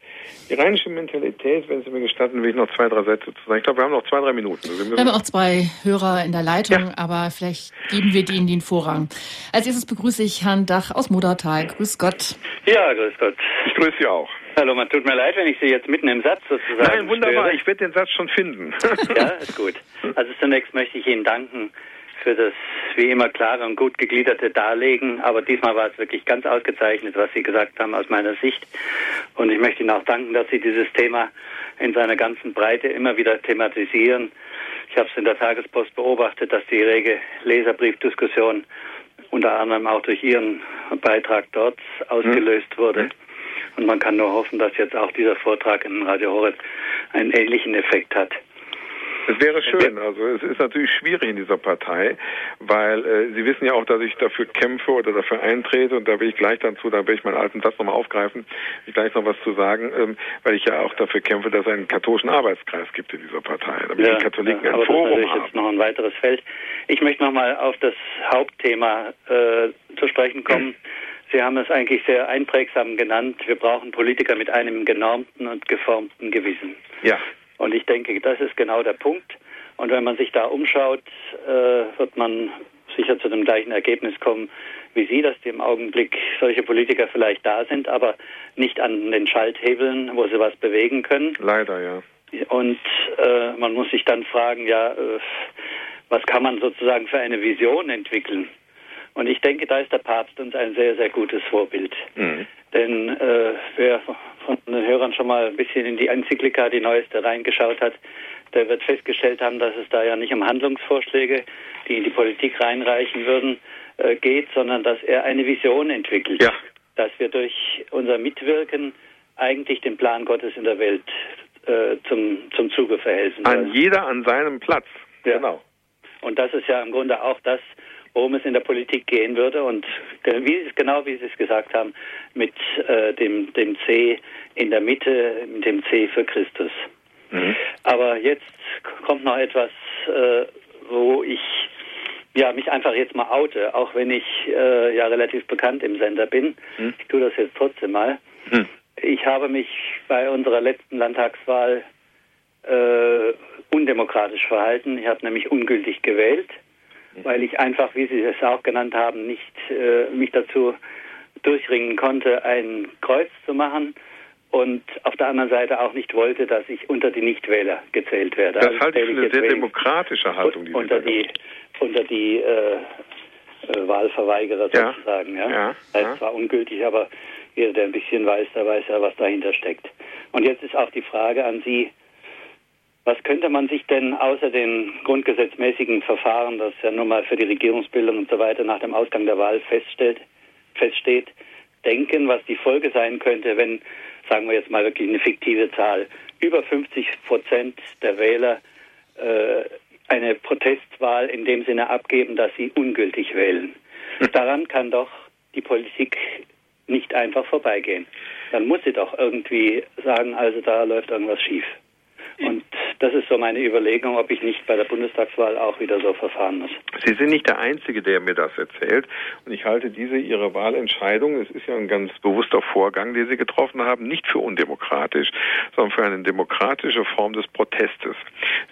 Speaker 2: Die rheinische Mentalität, wenn Sie mir gestatten, will ich noch zwei, drei Sätze zu sagen. Ich glaube, wir haben noch zwei, drei Minuten.
Speaker 1: Also wir, wir haben auch zwei Hörer in der Leitung, ja. aber vielleicht geben wir denen den Vorrang. Als erstes begrüße ich Herrn Dach aus Modertal. Grüß Gott.
Speaker 3: Ja, grüß Gott.
Speaker 2: Ich grüße Sie auch.
Speaker 3: Hallo, man tut mir leid, wenn ich Sie jetzt mitten im Satz sozusagen.
Speaker 2: Nein, wunderbar, störe. ich werde den Satz schon finden.
Speaker 3: ja, ist gut. Also zunächst möchte ich Ihnen danken für das wie immer klare und gut gegliederte Darlegen. Aber diesmal war es wirklich ganz ausgezeichnet, was Sie gesagt haben aus meiner Sicht. Und ich möchte Ihnen auch danken, dass Sie dieses Thema in seiner ganzen Breite immer wieder thematisieren. Ich habe es in der Tagespost beobachtet, dass die rege Leserbriefdiskussion unter anderem auch durch Ihren Beitrag dort ausgelöst wurde. Mhm. Und man kann nur hoffen, dass jetzt auch dieser Vortrag in Radio Horeb einen ähnlichen Effekt hat.
Speaker 2: Es wäre schön. Also es ist natürlich schwierig in dieser Partei, weil äh, Sie wissen ja auch, dass ich dafür kämpfe oder dafür eintrete und da will ich gleich dazu, da werde ich meinen alten Satz nochmal aufgreifen, ich gleich noch was zu sagen, ähm, weil ich ja auch dafür kämpfe, dass es einen katholischen Arbeitskreis gibt in dieser Partei, damit ja, die Katholiken ja, ein Forum
Speaker 3: das ist
Speaker 2: haben.
Speaker 3: jetzt noch ein weiteres Feld. Ich möchte nochmal auf das Hauptthema äh, zu sprechen kommen. Sie haben es eigentlich sehr einprägsam genannt. Wir brauchen Politiker mit einem genormten und geformten Gewissen.
Speaker 2: Ja.
Speaker 3: Und ich denke, das ist genau der Punkt. Und wenn man sich da umschaut, äh, wird man sicher zu dem gleichen Ergebnis kommen wie Sie, dass im Augenblick solche Politiker vielleicht da sind, aber nicht an den Schalthebeln, wo sie was bewegen können.
Speaker 2: Leider, ja.
Speaker 3: Und äh, man muss sich dann fragen, ja, äh, was kann man sozusagen für eine Vision entwickeln? Und ich denke, da ist der Papst uns ein sehr, sehr gutes Vorbild. Mhm. Denn äh, wer von den Hörern schon mal ein bisschen in die Enzyklika, die neueste, reingeschaut hat, der wird festgestellt haben, dass es da ja nicht um Handlungsvorschläge, die in die Politik reinreichen würden, äh, geht, sondern dass er eine Vision entwickelt.
Speaker 2: Ja.
Speaker 3: dass wir durch unser Mitwirken eigentlich den Plan Gottes in der Welt äh, zum, zum Zuge verhelfen.
Speaker 2: An jeder an seinem Platz.
Speaker 3: Ja. Genau. Und das ist ja im Grunde auch das, worum es in der Politik gehen würde. Und wie, genau wie Sie es gesagt haben, mit äh, dem, dem C in der Mitte, mit dem C für Christus. Mhm. Aber jetzt kommt noch etwas, äh, wo ich ja, mich einfach jetzt mal oute, auch wenn ich äh, ja relativ bekannt im Sender bin. Mhm. Ich tue das jetzt trotzdem mal. Mhm. Ich habe mich bei unserer letzten Landtagswahl äh, undemokratisch verhalten. Ich habe nämlich ungültig gewählt. Weil ich einfach, wie Sie es auch genannt haben, nicht äh, mich dazu durchringen konnte, ein Kreuz zu machen und auf der anderen Seite auch nicht wollte, dass ich unter die Nichtwähler gezählt werde.
Speaker 2: Das also halte ich für eine sehr demokratische Haltung,
Speaker 3: die unter die unter die äh, äh, Wahlverweigerer ja. sozusagen. Ja, ja. Das heißt zwar ungültig, aber jeder, der ein bisschen weiß, der weiß ja, was dahinter steckt. Und jetzt ist auch die Frage an Sie, was könnte man sich denn außer den grundgesetzmäßigen Verfahren, das ja nun mal für die Regierungsbildung und so weiter nach dem Ausgang der Wahl feststellt, feststeht, denken, was die Folge sein könnte, wenn, sagen wir jetzt mal wirklich eine fiktive Zahl, über 50 Prozent der Wähler äh, eine Protestwahl in dem Sinne abgeben, dass sie ungültig wählen. Daran kann doch die Politik nicht einfach vorbeigehen. Dann muss sie doch irgendwie sagen, also da läuft irgendwas schief. Und das ist so meine Überlegung, ob ich nicht bei der Bundestagswahl auch wieder so verfahren muss.
Speaker 2: Sie sind nicht der Einzige, der mir das erzählt. Und ich halte diese Ihre Wahlentscheidung, es ist ja ein ganz bewusster Vorgang, den Sie getroffen haben, nicht für undemokratisch, sondern für eine demokratische Form des Protestes.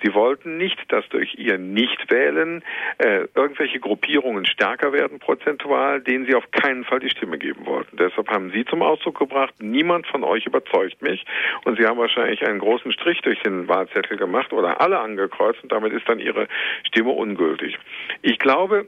Speaker 2: Sie wollten nicht, dass durch Ihr Nichtwählen äh, irgendwelche Gruppierungen stärker werden prozentual, denen Sie auf keinen Fall die Stimme geben wollten. Deshalb haben Sie zum Ausdruck gebracht, niemand von euch überzeugt mich. Und Sie haben wahrscheinlich einen großen Strich durch den Wahlzettel gemacht oder alle angekreuzt und damit ist dann ihre Stimme ungültig. Ich glaube,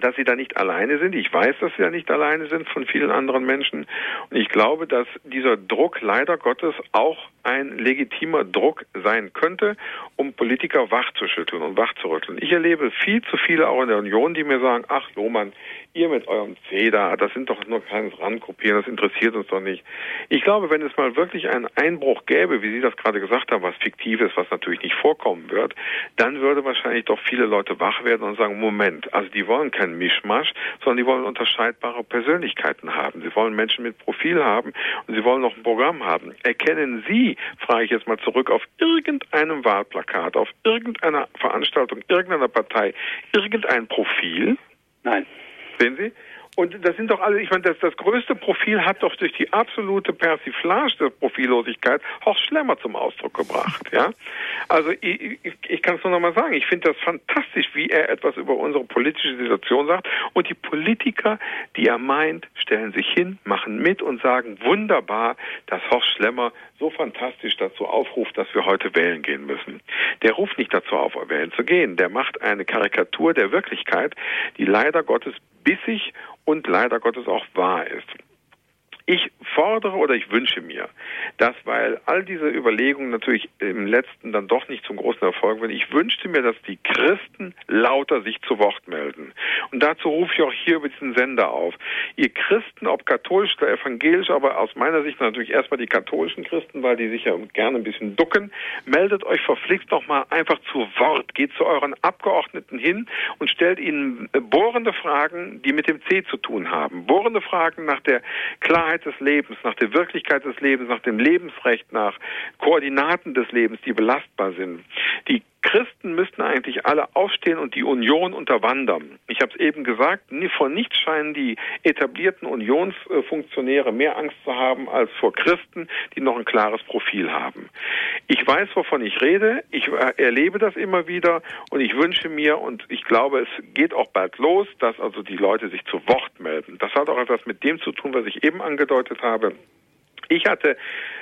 Speaker 2: dass sie da nicht alleine sind. Ich weiß, dass sie da nicht alleine sind von vielen anderen Menschen. Und ich glaube, dass dieser Druck leider Gottes auch ein legitimer Druck sein könnte, um Politiker wachzuschütteln und wachzurütteln. Ich erlebe viel zu viele auch in der Union, die mir sagen, ach Lohmann, ihr mit eurem Feder, das sind doch nur kleines Randkopieren, das interessiert uns doch nicht. Ich glaube, wenn es mal wirklich einen Einbruch gäbe, wie Sie das gerade gesagt haben, was fiktiv ist, was natürlich nicht vorkommen wird, dann würde wahrscheinlich doch viele Leute wach werden und sagen, Moment, also die wollen keinen Mischmasch, sondern die wollen unterscheidbare Persönlichkeiten haben. Sie wollen Menschen mit Profil haben und sie wollen noch ein Programm haben. Erkennen Sie, frage ich jetzt mal zurück, auf irgendeinem Wahlplakat, auf irgendeiner Veranstaltung, irgendeiner Partei, irgendein Profil?
Speaker 3: Nein.
Speaker 2: Sehen Sie? Und das sind doch alle, ich meine, das, das größte Profil hat doch durch die absolute Persiflage der Profillosigkeit Horst Schlemmer zum Ausdruck gebracht, ja. Also ich, ich, ich kann es nur noch mal sagen, ich finde das fantastisch, wie er etwas über unsere politische Situation sagt. Und die Politiker, die er meint, stellen sich hin, machen mit und sagen, wunderbar, dass Horst Schlemmer so fantastisch dazu aufruft, dass wir heute wählen gehen müssen. Der ruft nicht dazu auf, wählen zu gehen. Der macht eine Karikatur der Wirklichkeit, die leider Gottes bissig und leider Gottes auch wahr ist. Ich fordere oder ich wünsche mir, dass, weil all diese Überlegungen natürlich im letzten dann doch nicht zum großen Erfolg werden, ich wünschte mir, dass die Christen lauter sich zu Wort melden. Und dazu rufe ich auch hier über diesen Sender auf. Ihr Christen, ob katholisch oder evangelisch, aber aus meiner Sicht natürlich erstmal die katholischen Christen, weil die sich ja gerne ein bisschen ducken, meldet euch verflixt noch mal einfach zu Wort. Geht zu euren Abgeordneten hin und stellt ihnen bohrende Fragen, die mit dem C zu tun haben. Bohrende Fragen nach der Klarheit Wahrheit des Lebens, nach der Wirklichkeit des Lebens, nach dem Lebensrecht, nach Koordinaten des Lebens, die belastbar sind. Die Christen müssten eigentlich alle aufstehen und die Union unterwandern. Ich habe es eben gesagt, vor nichts scheinen die etablierten Unionsfunktionäre mehr Angst zu haben als vor Christen, die noch ein klares Profil haben. Ich weiß, wovon ich rede, ich äh, erlebe das immer wieder und ich wünsche mir und ich glaube, es geht auch bald los, dass also die Leute sich zu Wort melden. Das hat auch etwas mit dem zu tun, was ich eben angedeutet habe. Ich hatte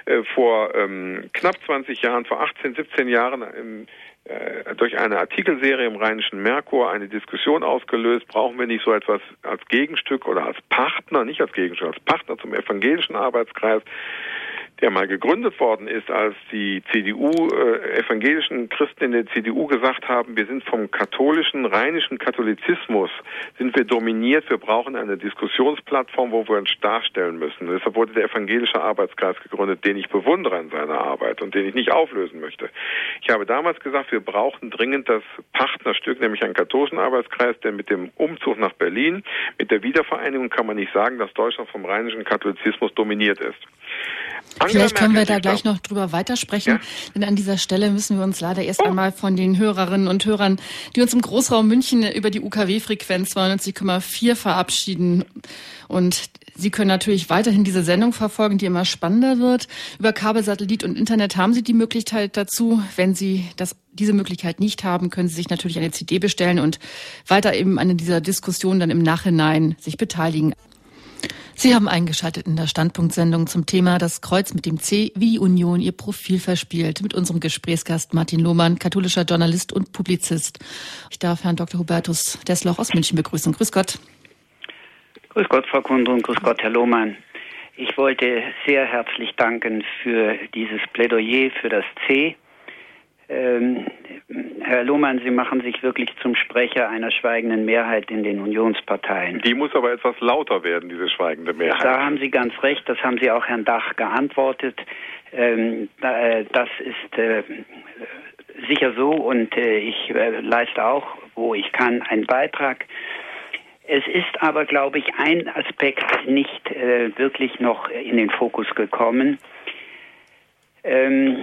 Speaker 2: äh, vor ähm, knapp 20 Jahren, vor 18, 17 Jahren im äh, durch eine Artikelserie im Rheinischen Merkur eine Diskussion ausgelöst, brauchen wir nicht so etwas als Gegenstück oder als Partner, nicht als Gegenstück, als Partner zum evangelischen Arbeitskreis. Der mal gegründet worden ist, als die CDU, äh, evangelischen Christen in der CDU gesagt haben, wir sind vom katholischen, rheinischen Katholizismus, sind wir dominiert, wir brauchen eine Diskussionsplattform, wo wir uns darstellen müssen. Deshalb wurde der evangelische Arbeitskreis gegründet, den ich bewundere in seiner Arbeit und den ich nicht auflösen möchte. Ich habe damals gesagt, wir brauchen dringend das Partnerstück, nämlich einen katholischen Arbeitskreis, denn mit dem Umzug nach Berlin, mit der Wiedervereinigung kann man nicht sagen, dass Deutschland vom rheinischen Katholizismus dominiert ist.
Speaker 1: Vielleicht können wir da gleich noch drüber weitersprechen, ja? denn an dieser Stelle müssen wir uns leider erst oh. einmal von den Hörerinnen und Hörern, die uns im Großraum München über die UKW-Frequenz 92,4 verabschieden. Und Sie können natürlich weiterhin diese Sendung verfolgen, die immer spannender wird. Über Kabel, Satellit und Internet haben Sie die Möglichkeit dazu. Wenn Sie das, diese Möglichkeit nicht haben, können Sie sich natürlich eine CD bestellen und weiter eben an dieser Diskussion dann im Nachhinein sich beteiligen. Sie haben eingeschaltet in der Standpunktsendung zum Thema Das Kreuz mit dem C, wie Union ihr Profil verspielt, mit unserem Gesprächsgast Martin Lohmann, katholischer Journalist und Publizist. Ich darf Herrn Dr. Hubertus Desloch aus München begrüßen. Grüß Gott.
Speaker 4: Grüß Gott, Frau Kundrun, grüß Gott, Herr Lohmann. Ich wollte sehr herzlich danken für dieses Plädoyer für das C. Ähm, Herr Lohmann, Sie machen sich wirklich zum Sprecher einer schweigenden Mehrheit in den Unionsparteien.
Speaker 2: Die muss aber etwas lauter werden, diese schweigende Mehrheit.
Speaker 4: Da haben Sie ganz recht, das haben Sie auch Herrn Dach geantwortet. Ähm, äh, das ist äh, sicher so und äh, ich äh, leiste auch, wo ich kann, einen Beitrag. Es ist aber, glaube ich, ein Aspekt nicht äh, wirklich noch in den Fokus gekommen. Ähm,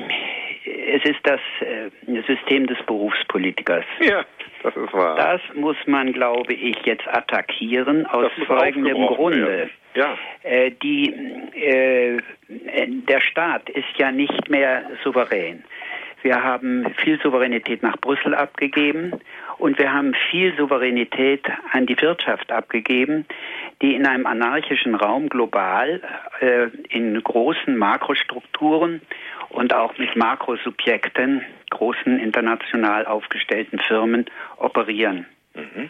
Speaker 4: es ist das äh, System des Berufspolitikers.
Speaker 2: Ja, das ist wahr.
Speaker 4: Das muss man, glaube ich, jetzt attackieren aus folgendem Grunde.
Speaker 2: Ja.
Speaker 4: Äh, die, äh, der Staat ist ja nicht mehr souverän. Wir haben viel Souveränität nach Brüssel abgegeben und wir haben viel Souveränität an die Wirtschaft abgegeben, die in einem anarchischen Raum global äh, in großen Makrostrukturen und auch mit Makrosubjekten, großen international aufgestellten Firmen operieren. Mhm.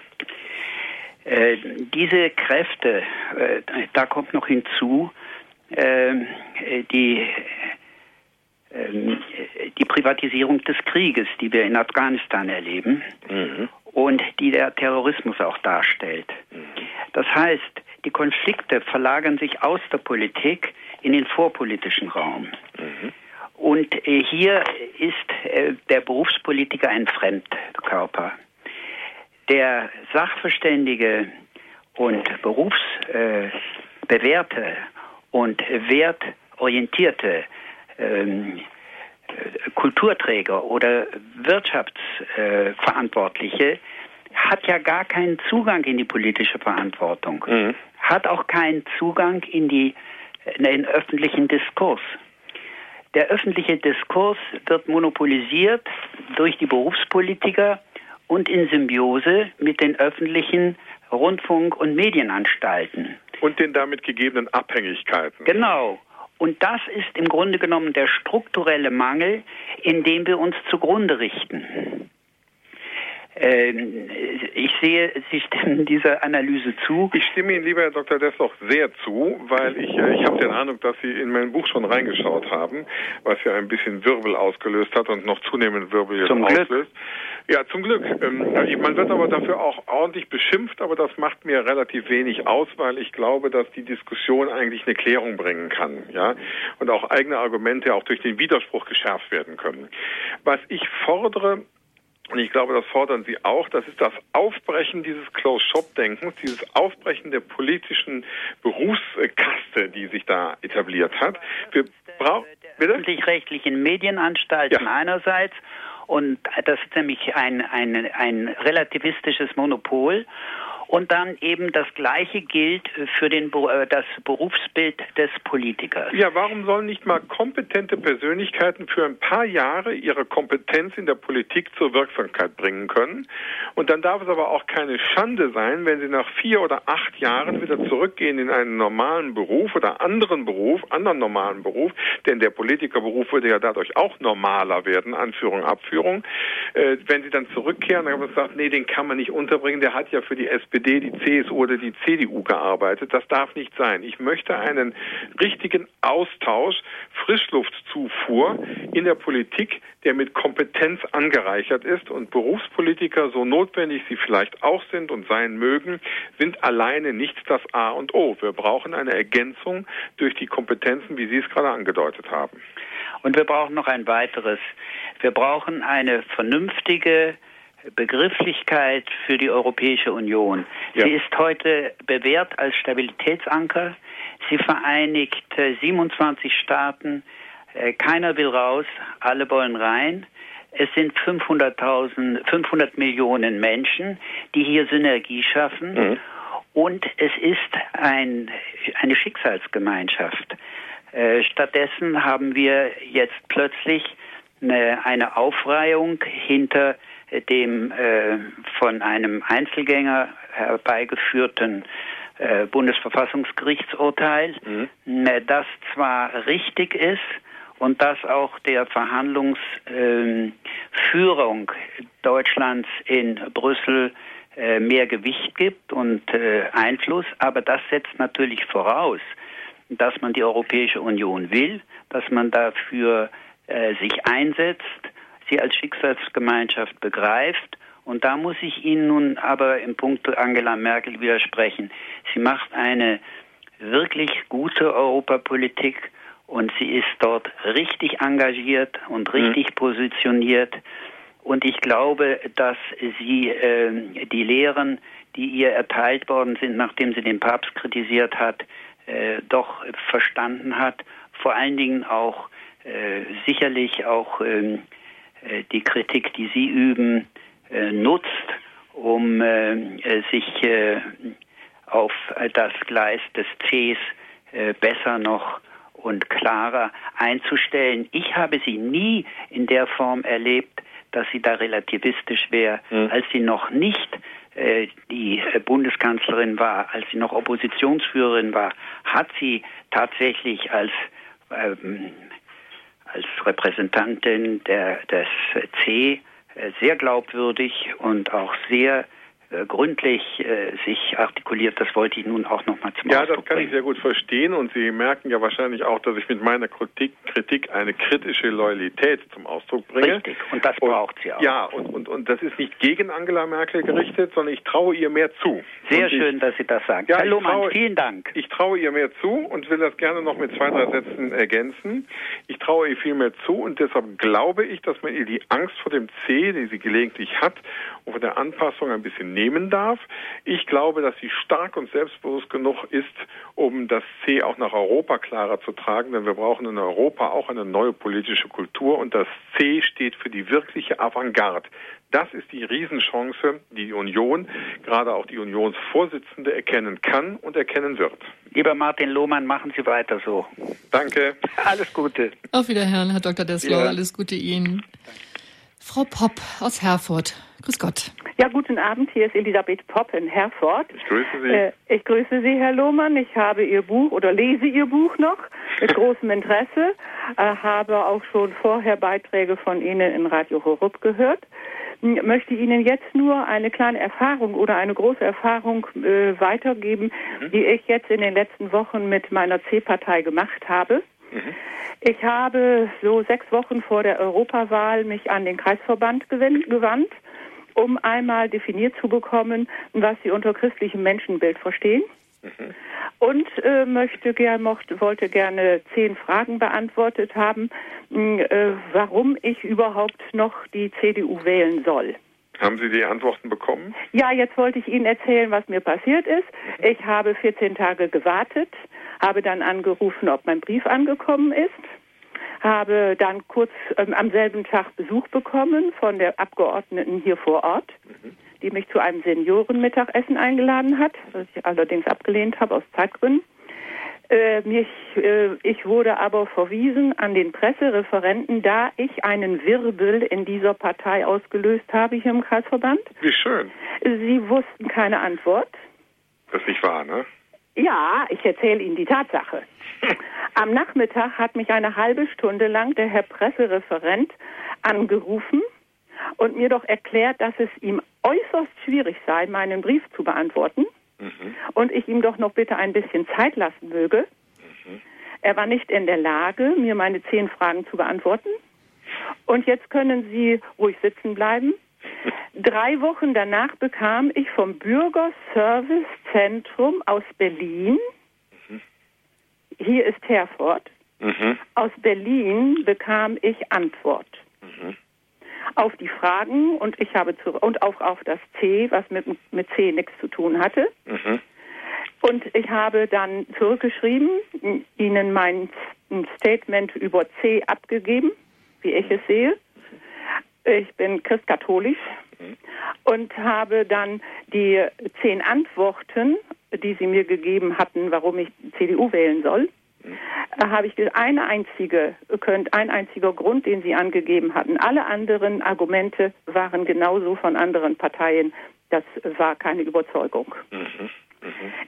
Speaker 4: Äh, diese Kräfte, äh, da kommt noch hinzu, äh, die ähm, die Privatisierung des Krieges, die wir in Afghanistan erleben mhm. und die der Terrorismus auch darstellt. Mhm. Das heißt, die Konflikte verlagern sich aus der Politik in den vorpolitischen Raum. Mhm. Und äh, hier ist äh, der Berufspolitiker ein Fremdkörper. Der Sachverständige und berufsbewährte äh, und wertorientierte ähm, Kulturträger oder Wirtschaftsverantwortliche hat ja gar keinen Zugang in die politische Verantwortung, mhm. hat auch keinen Zugang in, die, in den öffentlichen Diskurs. Der öffentliche Diskurs wird monopolisiert durch die Berufspolitiker und in Symbiose mit den öffentlichen Rundfunk- und Medienanstalten.
Speaker 2: Und den damit gegebenen Abhängigkeiten.
Speaker 4: Genau. Und das ist im Grunde genommen der strukturelle Mangel, in dem wir uns zugrunde richten. Ähm, ich sehe, Sie stimmen dieser Analyse zu.
Speaker 2: Ich stimme Ihnen, lieber Herr Dr. Dessloch, sehr zu, weil ich, äh, ich habe den Eindruck, dass Sie in mein Buch schon reingeschaut haben, was ja ein bisschen Wirbel ausgelöst hat und noch zunehmend Wirbel jetzt
Speaker 4: zum auslöst. Glück.
Speaker 2: Ja, zum Glück. Ähm, man wird aber dafür auch ordentlich beschimpft, aber das macht mir relativ wenig aus, weil ich glaube, dass die Diskussion eigentlich eine Klärung bringen kann, ja, und auch eigene Argumente auch durch den Widerspruch geschärft werden können. Was ich fordere, und ich glaube, das fordern Sie auch. Das ist das Aufbrechen dieses Close-Shop-Denkens, dieses Aufbrechen der politischen Berufskaste, die sich da etabliert hat.
Speaker 4: Wir brauchen öffentlich-rechtlichen Medienanstalten ja. einerseits und das ist nämlich ein, ein, ein relativistisches Monopol und dann eben das Gleiche gilt für den, äh, das Berufsbild des Politikers.
Speaker 2: Ja, warum sollen nicht mal kompetente Persönlichkeiten für ein paar Jahre ihre Kompetenz in der Politik zur Wirksamkeit bringen können? Und dann darf es aber auch keine Schande sein, wenn sie nach vier oder acht Jahren wieder zurückgehen in einen normalen Beruf oder anderen Beruf, anderen normalen Beruf, denn der Politikerberuf würde ja dadurch auch normaler werden, Anführung, Abführung. Äh, wenn sie dann zurückkehren, dann haben wir gesagt, nee, den kann man nicht unterbringen, der hat ja für die SPD SPD, die CSU oder die CDU gearbeitet. Das darf nicht sein. Ich möchte einen richtigen Austausch, Frischluftzufuhr in der Politik, der mit Kompetenz angereichert ist und Berufspolitiker, so notwendig sie vielleicht auch sind und sein mögen, sind alleine nicht das A und O. Wir brauchen eine Ergänzung durch die Kompetenzen, wie Sie es gerade angedeutet haben.
Speaker 4: Und wir brauchen noch ein weiteres. Wir brauchen eine vernünftige Begrifflichkeit für die Europäische Union. Ja. Sie ist heute bewährt als Stabilitätsanker. Sie vereinigt 27 Staaten. Äh, keiner will raus, alle wollen rein. Es sind 500.000, 500 Millionen Menschen, die hier Synergie schaffen. Mhm. Und es ist ein, eine Schicksalsgemeinschaft. Äh, stattdessen haben wir jetzt plötzlich eine, eine Aufreihung hinter dem äh, von einem Einzelgänger herbeigeführten äh, Bundesverfassungsgerichtsurteil, mhm. Äh, das zwar richtig ist und das auch der Verhandlungsführung äh, Deutschlands in Brüssel äh, mehr Gewicht gibt und Einfluss, aber das setzt natürlich voraus, dass man die Europäische Union will, dass man dafür sich einsetzt, sie als Schicksalsgemeinschaft begreift. Und da muss ich Ihnen nun aber im Punkt Angela Merkel widersprechen. Sie macht eine wirklich gute Europapolitik und sie ist dort richtig engagiert und mhm. richtig mhm. positioniert. Und ich glaube, dass sie äh, die Lehren, die ihr erteilt worden sind, nachdem sie den Papst kritisiert hat, äh, doch verstanden hat. Vor allen Dingen auch äh, sicherlich auch ähm, äh, die Kritik, die Sie üben, äh, nutzt, um äh, sich auf das Gleis des Cs besser noch und klarer einzustellen. Ich habe sie nie in der Form erlebt, dass sie da relativistisch wäre, mhm. als sie noch nicht äh, die Bundeskanzlerin war, als sie noch Oppositionsführerin war, hat sie tatsächlich als ähm, als Repräsentantin der, des C äh, sehr glaubwürdig und auch sehr äh, gründlich äh, sich artikuliert. Das wollte ich nun auch noch mal zum
Speaker 2: ja,
Speaker 4: Ausdruck
Speaker 2: Ja, das kann
Speaker 4: bringen.
Speaker 2: ich sehr gut verstehen und Sie merken ja wahrscheinlich auch, dass ich mit meiner Kritik, Kritik eine kritische Loyalität zum Ausdruck bringe.
Speaker 4: Richtig, und das und, braucht sie auch.
Speaker 2: Ja, und, und, und das ist nicht gegen Angela Merkel gerichtet, sondern ich traue ihr mehr zu.
Speaker 4: Sehr und schön, ich, dass Sie das sagen.
Speaker 2: Ja, Herr Lohmann, vielen Dank. Ich traue ihr mehr zu und will das gerne noch mit zwei, drei Sätzen ergänzen. Ich traue ihr viel mehr zu und deshalb glaube ich, dass man ihr die Angst vor dem C, die sie gelegentlich hat, und von der Anpassung ein bisschen nehmen darf. Ich glaube, dass sie stark und selbstbewusst genug ist, um das C auch nach Europa klarer zu tragen, denn wir brauchen in Europa auch eine neue politische Kultur und das C steht für die wirkliche Avantgarde. Das ist die Riesenchance, die die Union, gerade auch die Unionsvorsitzende, erkennen kann und erkennen wird.
Speaker 4: Lieber Martin Lohmann, machen Sie weiter so.
Speaker 2: Danke.
Speaker 4: Alles Gute.
Speaker 1: Auf Wiederhören, Herr Dr. Dessler. Ja. Alles Gute Ihnen. Frau Popp aus Herford. Grüß Gott.
Speaker 5: Ja, guten Abend. Hier ist Elisabeth Popp in Herford.
Speaker 2: Ich grüße Sie. Äh,
Speaker 5: ich grüße Sie, Herr Lohmann. Ich habe Ihr Buch oder lese Ihr Buch noch mit großem Interesse. Äh, habe auch schon vorher Beiträge von Ihnen in Radio Horup gehört. Hm, möchte Ihnen jetzt nur eine kleine Erfahrung oder eine große Erfahrung äh, weitergeben, mhm. die ich jetzt in den letzten Wochen mit meiner C-Partei gemacht habe. Mhm. Ich habe so sechs Wochen vor der Europawahl mich an den Kreisverband gewandt, um einmal definiert zu bekommen, was sie unter christlichem Menschenbild verstehen. Mhm. Und äh, möchte gern, mochte, wollte gerne zehn Fragen beantwortet haben, hm, äh, warum ich überhaupt noch die CDU wählen soll.
Speaker 2: Haben Sie die Antworten bekommen?
Speaker 5: Ja, jetzt wollte ich Ihnen erzählen, was mir passiert ist. Mhm. Ich habe 14 Tage gewartet habe dann angerufen, ob mein Brief angekommen ist, habe dann kurz ähm, am selben Tag Besuch bekommen von der Abgeordneten hier vor Ort, mhm. die mich zu einem Seniorenmittagessen eingeladen hat, was ich allerdings abgelehnt habe aus Zeitgründen. Äh, mich, äh, ich wurde aber verwiesen an den Pressereferenten, da ich einen Wirbel in dieser Partei ausgelöst habe hier im Kreisverband.
Speaker 2: Wie schön.
Speaker 5: Sie wussten keine Antwort.
Speaker 2: Das ist nicht wahr, ne?
Speaker 5: Ja, ich erzähle Ihnen die Tatsache. Am Nachmittag hat mich eine halbe Stunde lang der Herr Pressereferent angerufen und mir doch erklärt, dass es ihm äußerst schwierig sei, meinen Brief zu beantworten mhm. und ich ihm doch noch bitte ein bisschen Zeit lassen möge. Mhm. Er war nicht in der Lage, mir meine zehn Fragen zu beantworten. Und jetzt können Sie ruhig sitzen bleiben. Drei Wochen danach bekam ich vom Bürgerservicezentrum aus Berlin, mhm. hier ist Herford, mhm. aus Berlin bekam ich Antwort mhm. auf die Fragen und ich habe zu, und auch auf das C, was mit, mit C nichts zu tun hatte. Mhm. Und ich habe dann zurückgeschrieben, Ihnen mein Statement über C abgegeben, wie ich es sehe. Ich bin christkatholisch und habe dann die zehn Antworten, die Sie mir gegeben hatten, warum ich CDU wählen soll, da habe ich eine einzige, könnt, ein einziger Grund, den Sie angegeben hatten. Alle anderen Argumente waren genauso von anderen Parteien. Das war keine Überzeugung. Mhm.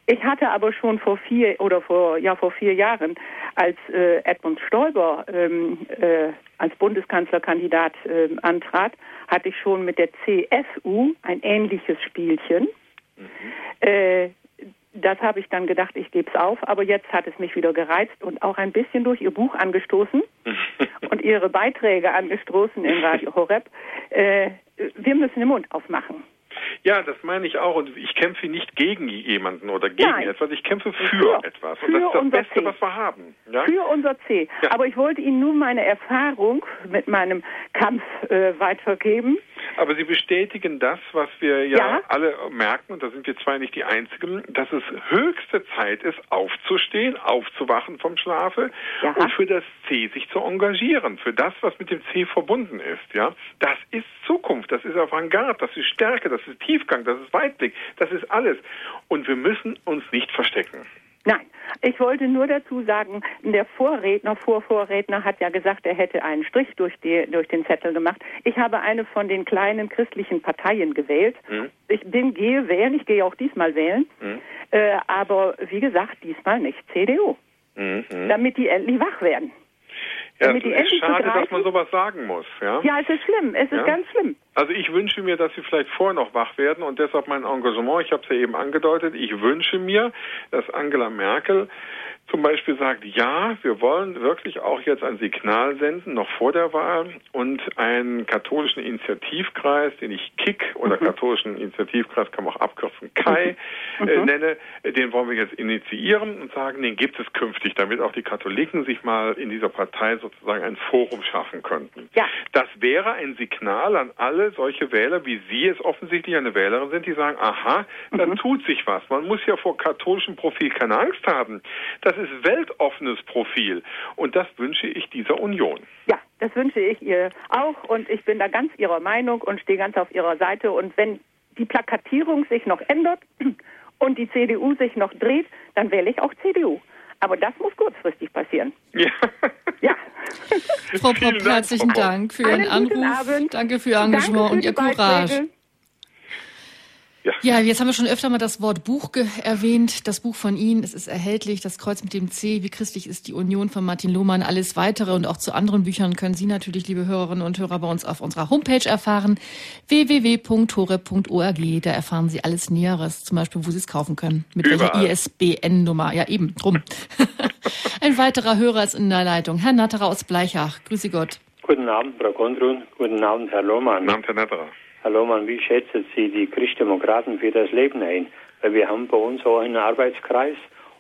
Speaker 5: Ich hatte aber schon vor vier oder vor ja vor vier Jahren, als äh, Edmund Stoiber ähm, äh, als Bundeskanzlerkandidat äh, antrat, hatte ich schon mit der CSU ein ähnliches Spielchen. Mhm. Äh, das habe ich dann gedacht, ich gebe es auf, aber jetzt hat es mich wieder gereizt und auch ein bisschen durch Ihr Buch angestoßen und Ihre Beiträge angestoßen in Radio Horeb. Äh, wir müssen den Mund aufmachen.
Speaker 2: Ja, das meine ich auch. Und ich kämpfe nicht gegen jemanden oder gegen Nein. etwas. Ich kämpfe für, für etwas.
Speaker 5: Und
Speaker 2: das ist
Speaker 5: das
Speaker 2: Beste,
Speaker 5: C.
Speaker 2: was wir haben. Ja?
Speaker 5: Für unser C. Ja. Aber ich wollte Ihnen nur meine Erfahrung mit meinem Kampf äh, weitergeben.
Speaker 2: Aber Sie bestätigen das, was wir ja, ja, alle merken, und da sind wir zwei nicht die Einzigen, dass es höchste Zeit ist, aufzustehen, aufzuwachen vom Schlafe ja. und für das C sich zu engagieren, für das, was mit dem C verbunden ist. Ja, Das ist Zukunft, das ist Avantgarde, das ist Stärke, das ist Tiefgang, das ist Weitblick, das ist alles. Und wir müssen uns nicht verstecken.
Speaker 5: Nein, ich wollte nur dazu sagen, der Vorredner, Vorvorredner hat ja gesagt, er hätte einen Strich durch, die, durch den Zettel gemacht. Ich habe eine von den kleinen christlichen Parteien gewählt. Mhm. Ich bin, gehe wählen, ich gehe auch diesmal wählen, mhm. äh, aber wie gesagt, diesmal nicht CDU. Mhm. Damit die endlich wach werden.
Speaker 2: Ja, es ist schade, dass man sowas sagen muss. Ja,
Speaker 5: ja es ist schlimm. Es ist ja? ganz schlimm.
Speaker 2: Also ich wünsche mir, dass Sie vielleicht vorher noch wach werden und deshalb mein Engagement, ich habe es ja eben angedeutet, ich wünsche mir, dass Angela Merkel zum Beispiel sagt, ja, wir wollen wirklich auch jetzt ein Signal senden, noch vor der Wahl und einen katholischen Initiativkreis, den ich KIK oder mhm. katholischen Initiativkreis kann man auch abkürzen, KAI mhm. äh, mhm. nenne, den wollen wir jetzt initiieren und sagen, den gibt es künftig, damit auch die Katholiken sich mal in dieser Partei sozusagen ein Forum schaffen könnten. Ja. Das wäre ein Signal an alle solche Wähler, wie Sie es offensichtlich eine Wählerin sind, die sagen, aha, da mhm. tut sich was. Man muss ja vor katholischem Profil keine Angst haben. Das ist weltoffenes Profil. Und das wünsche ich dieser Union.
Speaker 5: Ja, das wünsche ich ihr auch. Und ich bin da ganz Ihrer Meinung und stehe ganz auf Ihrer Seite. Und wenn die Plakatierung sich noch ändert und die CDU sich noch dreht, dann wähle ich auch CDU. Aber das muss kurzfristig passieren. Ja.
Speaker 1: ja. Frau Popp, herzlichen Dank für Ihren Anruf. Abend. Danke für Ihr Engagement und Ihr Courage. Ja. ja, jetzt haben wir schon öfter mal das Wort Buch erwähnt. Das Buch von Ihnen, es ist erhältlich. Das Kreuz mit dem C, wie christlich ist die Union von Martin Lohmann. Alles weitere und auch zu anderen Büchern können Sie natürlich, liebe Hörerinnen und Hörer, bei uns auf unserer Homepage erfahren. www.tore.org. Da erfahren Sie alles Näheres, zum Beispiel, wo Sie es kaufen können. Mit Überall. welcher ISBN-Nummer. Ja, eben, drum. Ein weiterer Hörer ist in der Leitung. Herr Natterer aus Bleichach. Grüße Gott.
Speaker 6: Guten Abend, Frau Gondrun. Guten Abend, Herr Lohmann.
Speaker 2: Guten Abend, Herr Natterer.
Speaker 6: Hallo Mann, wie schätzen Sie die Christdemokraten für das Leben ein? Weil wir haben bei uns auch einen Arbeitskreis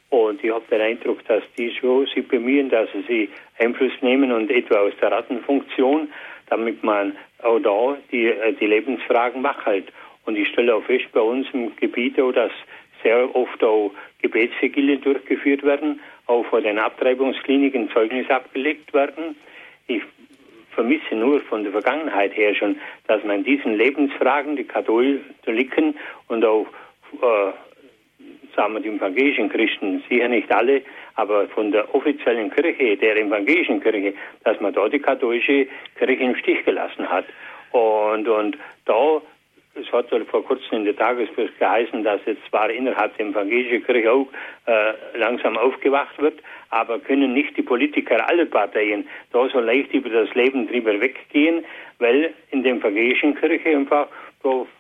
Speaker 6: und ich habe den Eindruck, dass die schon sich bemühen, dass sie Einfluss nehmen und etwa aus der Rattenfunktion, damit man auch da die, äh, die Lebensfragen macht. Und ich stelle auch fest, bei uns im Gebiet auch, dass sehr oft auch Gebetsvigilien durchgeführt werden, auch vor den Abtreibungskliniken Zeugnis abgelegt werden. Ich vermisse nur von der Vergangenheit her schon, dass man diesen Lebensfragen, die Katholiken und auch, äh, sagen wir, die evangelischen Christen, sicher nicht alle, aber von der offiziellen Kirche, der evangelischen Kirche, dass man da die katholische Kirche im Stich gelassen hat. Und, und da es hat vor kurzem in der Tagespost geheißen, dass jetzt zwar innerhalb der evangelischen Kirche auch äh, langsam aufgewacht wird, aber können nicht die Politiker aller Parteien da so leicht über das Leben drüber weggehen, weil in der evangelischen Kirche einfach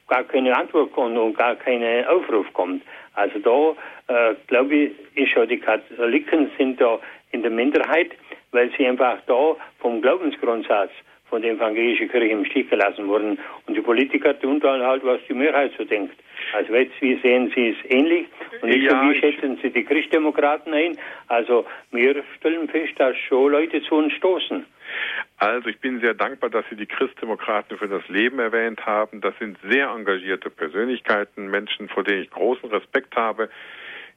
Speaker 6: gar keine Antwort kommt und gar kein Aufruf kommt. Also da, äh, glaube ich, ist ja die Katholiken sind da in der Minderheit, weil sie einfach da vom Glaubensgrundsatz von der evangelischen Kirche im Stich gelassen wurden. Und die Politiker tun dann halt, was die Mehrheit so denkt. Also jetzt, wie sehen Sie es ähnlich? Und nicht ja, wie schätzen Sie die Christdemokraten ein? Also wir stellen fest, dass schon Leute zu uns stoßen.
Speaker 2: Also ich bin sehr dankbar, dass Sie die Christdemokraten für das Leben erwähnt haben. Das sind sehr engagierte Persönlichkeiten, Menschen, vor denen ich großen Respekt habe.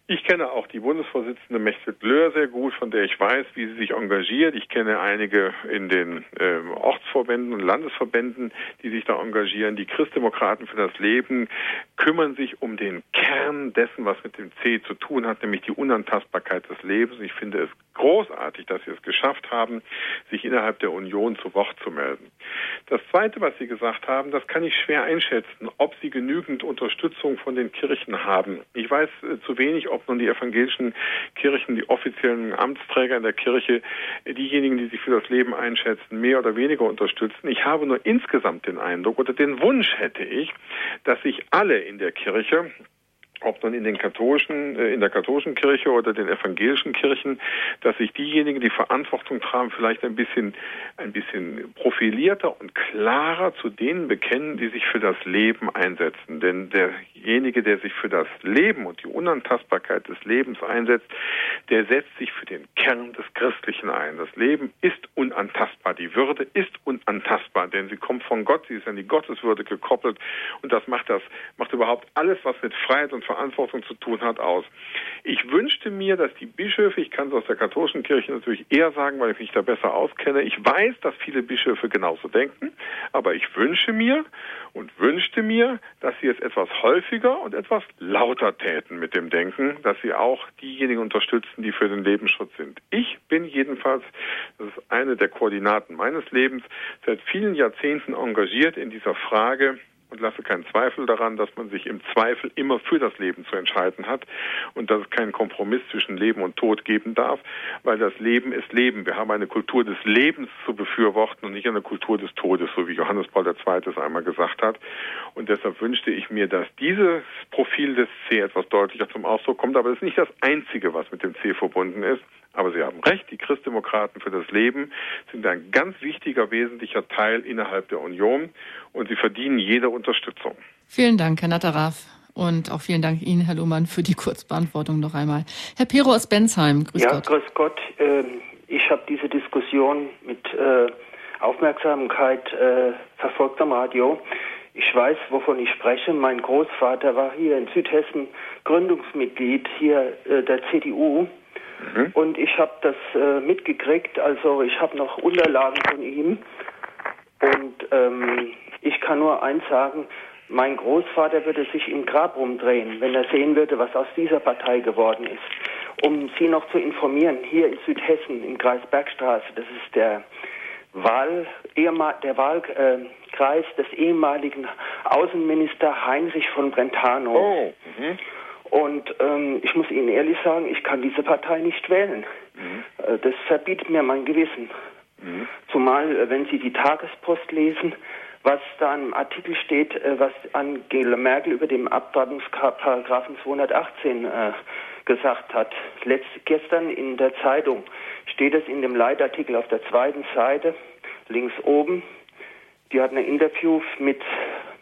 Speaker 2: Ich kenne auch die Bundesvorsitzende Mechthild Löhr sehr gut, von der ich weiß, wie sie sich engagiert. Ich kenne einige in den äh, Ortsverbänden und Landesverbänden, die sich da engagieren. Die Christdemokraten für das Leben kümmern sich um den Kern dessen, was mit dem C zu tun hat, nämlich die Unantastbarkeit des Lebens. Ich finde es großartig, dass sie es geschafft haben, sich innerhalb der Union zu Wort zu melden. Das Zweite, was Sie gesagt haben, das kann ich schwer einschätzen, ob Sie genügend Unterstützung von den Kirchen haben. Ich weiß äh, zu wenig, ob nun die evangelischen Kirchen, die offiziellen Amtsträger in der Kirche, diejenigen, die sich für das Leben einschätzen, mehr oder weniger unterstützen. Ich habe nur insgesamt den Eindruck oder den Wunsch hätte ich, dass sich alle in der Kirche ob nun in den katholischen, äh, in der katholischen Kirche oder den evangelischen Kirchen, dass sich diejenigen, die Verantwortung tragen, vielleicht ein bisschen, ein bisschen profilierter und klarer zu denen bekennen, die sich für das Leben einsetzen. Denn derjenige, der sich für das Leben und die Unantastbarkeit des Lebens einsetzt, der setzt sich für den Kern des Christlichen ein. Das Leben ist unantastbar. Die Würde ist unantastbar, denn sie kommt von Gott. Sie ist an die Gotteswürde gekoppelt. Und das macht das, macht überhaupt alles, was mit Freiheit und Verantwortung zu tun hat, aus. Ich wünschte mir, dass die Bischöfe, ich kann es aus der katholischen Kirche natürlich eher sagen, weil ich mich da besser auskenne, ich weiß, dass viele Bischöfe genauso denken, aber ich wünsche mir und wünschte mir, dass sie es etwas häufiger und etwas lauter täten mit dem Denken, dass sie auch diejenigen unterstützen, die für den Lebensschutz sind. Ich bin jedenfalls, das ist eine der Koordinaten meines Lebens, seit vielen Jahrzehnten engagiert in dieser Frage, und lasse keinen Zweifel daran, dass man sich im Zweifel immer für das Leben zu entscheiden hat und dass es keinen Kompromiss zwischen Leben und Tod geben darf, weil das Leben ist Leben. Wir haben eine Kultur des Lebens zu befürworten und nicht eine Kultur des Todes, so wie Johannes Paul II. es einmal gesagt hat. Und deshalb wünschte ich mir, dass dieses Profil des C etwas deutlicher zum Ausdruck kommt. Aber es ist nicht das Einzige, was mit dem C verbunden ist. Aber Sie haben recht, die Christdemokraten für das Leben sind ein ganz wichtiger, wesentlicher Teil innerhalb der Union und sie verdienen jede Unterstützung.
Speaker 1: Vielen Dank, Herr Natteraf. Und auch vielen Dank Ihnen, Herr Lohmann, für die Kurzbeantwortung noch einmal. Herr Pero aus Bensheim,
Speaker 7: grüß ja, Gott. Ja, grüß Gott. Ähm, ich habe diese Diskussion mit äh, Aufmerksamkeit äh, verfolgt am Radio. Ich weiß, wovon ich spreche. Mein Großvater war hier in Südhessen Gründungsmitglied hier äh, der CDU Mhm. Und ich habe das äh, mitgekriegt, also ich habe noch Unterlagen von ihm. Und ähm, ich kann nur eins sagen, mein Großvater würde sich im Grab rumdrehen, wenn er sehen würde, was aus dieser Partei geworden ist. Um Sie noch zu informieren, hier in Südhessen, im Kreis Bergstraße, das ist der Wahl, der Wahlkreis des ehemaligen Außenminister Heinrich von Brentano. Oh. Mhm. Und ähm, ich muss Ihnen ehrlich sagen, ich kann diese Partei nicht wählen. Mhm. Äh, das verbietet mir mein Gewissen. Mhm. Zumal, äh, wenn Sie die Tagespost lesen, was da im Artikel steht, äh, was Angela Merkel über den Abtreibungsparagraphen 218 äh, gesagt hat. Letzt, gestern in der Zeitung steht es in dem Leitartikel auf der zweiten Seite, links oben. Die hat ein Interview mit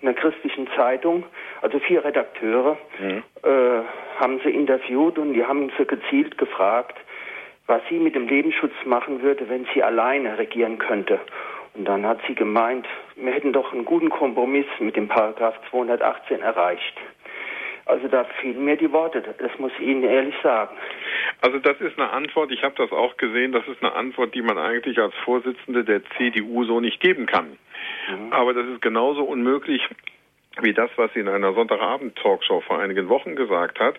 Speaker 7: einer christlichen Zeitung, also vier Redakteure, mhm. äh, haben sie interviewt und die haben sie gezielt gefragt, was sie mit dem Lebensschutz machen würde, wenn sie alleine regieren könnte. Und dann hat sie gemeint, wir hätten doch einen guten Kompromiss mit dem Paragraph 218 erreicht. Also da fehlen mir die Worte, das muss ich Ihnen ehrlich sagen.
Speaker 2: Also das ist eine Antwort, ich habe das auch gesehen, das ist eine Antwort, die man eigentlich als Vorsitzende der CDU so nicht geben kann. Mhm. Aber das ist genauso unmöglich wie das, was sie in einer Sonntagabend-Talkshow vor einigen Wochen gesagt hat.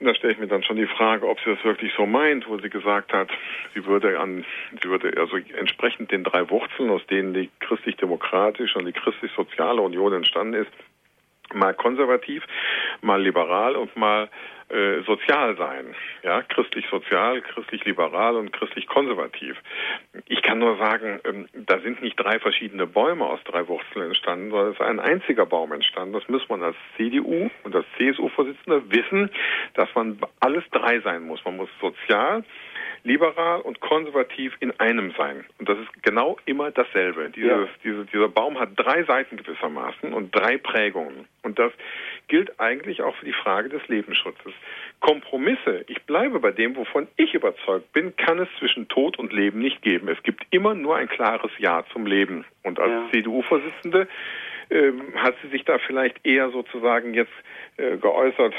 Speaker 2: Da stelle ich mir dann schon die Frage, ob sie das wirklich so meint, wo sie gesagt hat, sie würde an, sie würde also entsprechend den drei Wurzeln, aus denen die christlich-demokratische und die christlich-soziale Union entstanden ist, mal konservativ, mal liberal und mal äh, sozial sein. Ja, christlich-sozial, christlich-liberal und christlich-konservativ. Ich kann nur sagen, ähm, da sind nicht drei verschiedene Bäume aus drei Wurzeln entstanden, sondern es ist ein einziger Baum entstanden. Das muss man als CDU und als CSU-Vorsitzender wissen, dass man alles drei sein muss. Man muss sozial, liberal und konservativ in einem sein. Und das ist genau immer dasselbe. Dieses, ja. diese, dieser Baum hat drei Seiten gewissermaßen und drei Prägungen. Und das gilt eigentlich auch für die Frage des Lebensschutzes. Kompromisse, ich bleibe bei dem, wovon ich überzeugt bin, kann es zwischen Tod und Leben nicht geben. Es gibt immer nur ein klares Ja zum Leben. Und als ja. CDU-Vorsitzende äh, hat sie sich da vielleicht eher sozusagen jetzt äh, geäußert,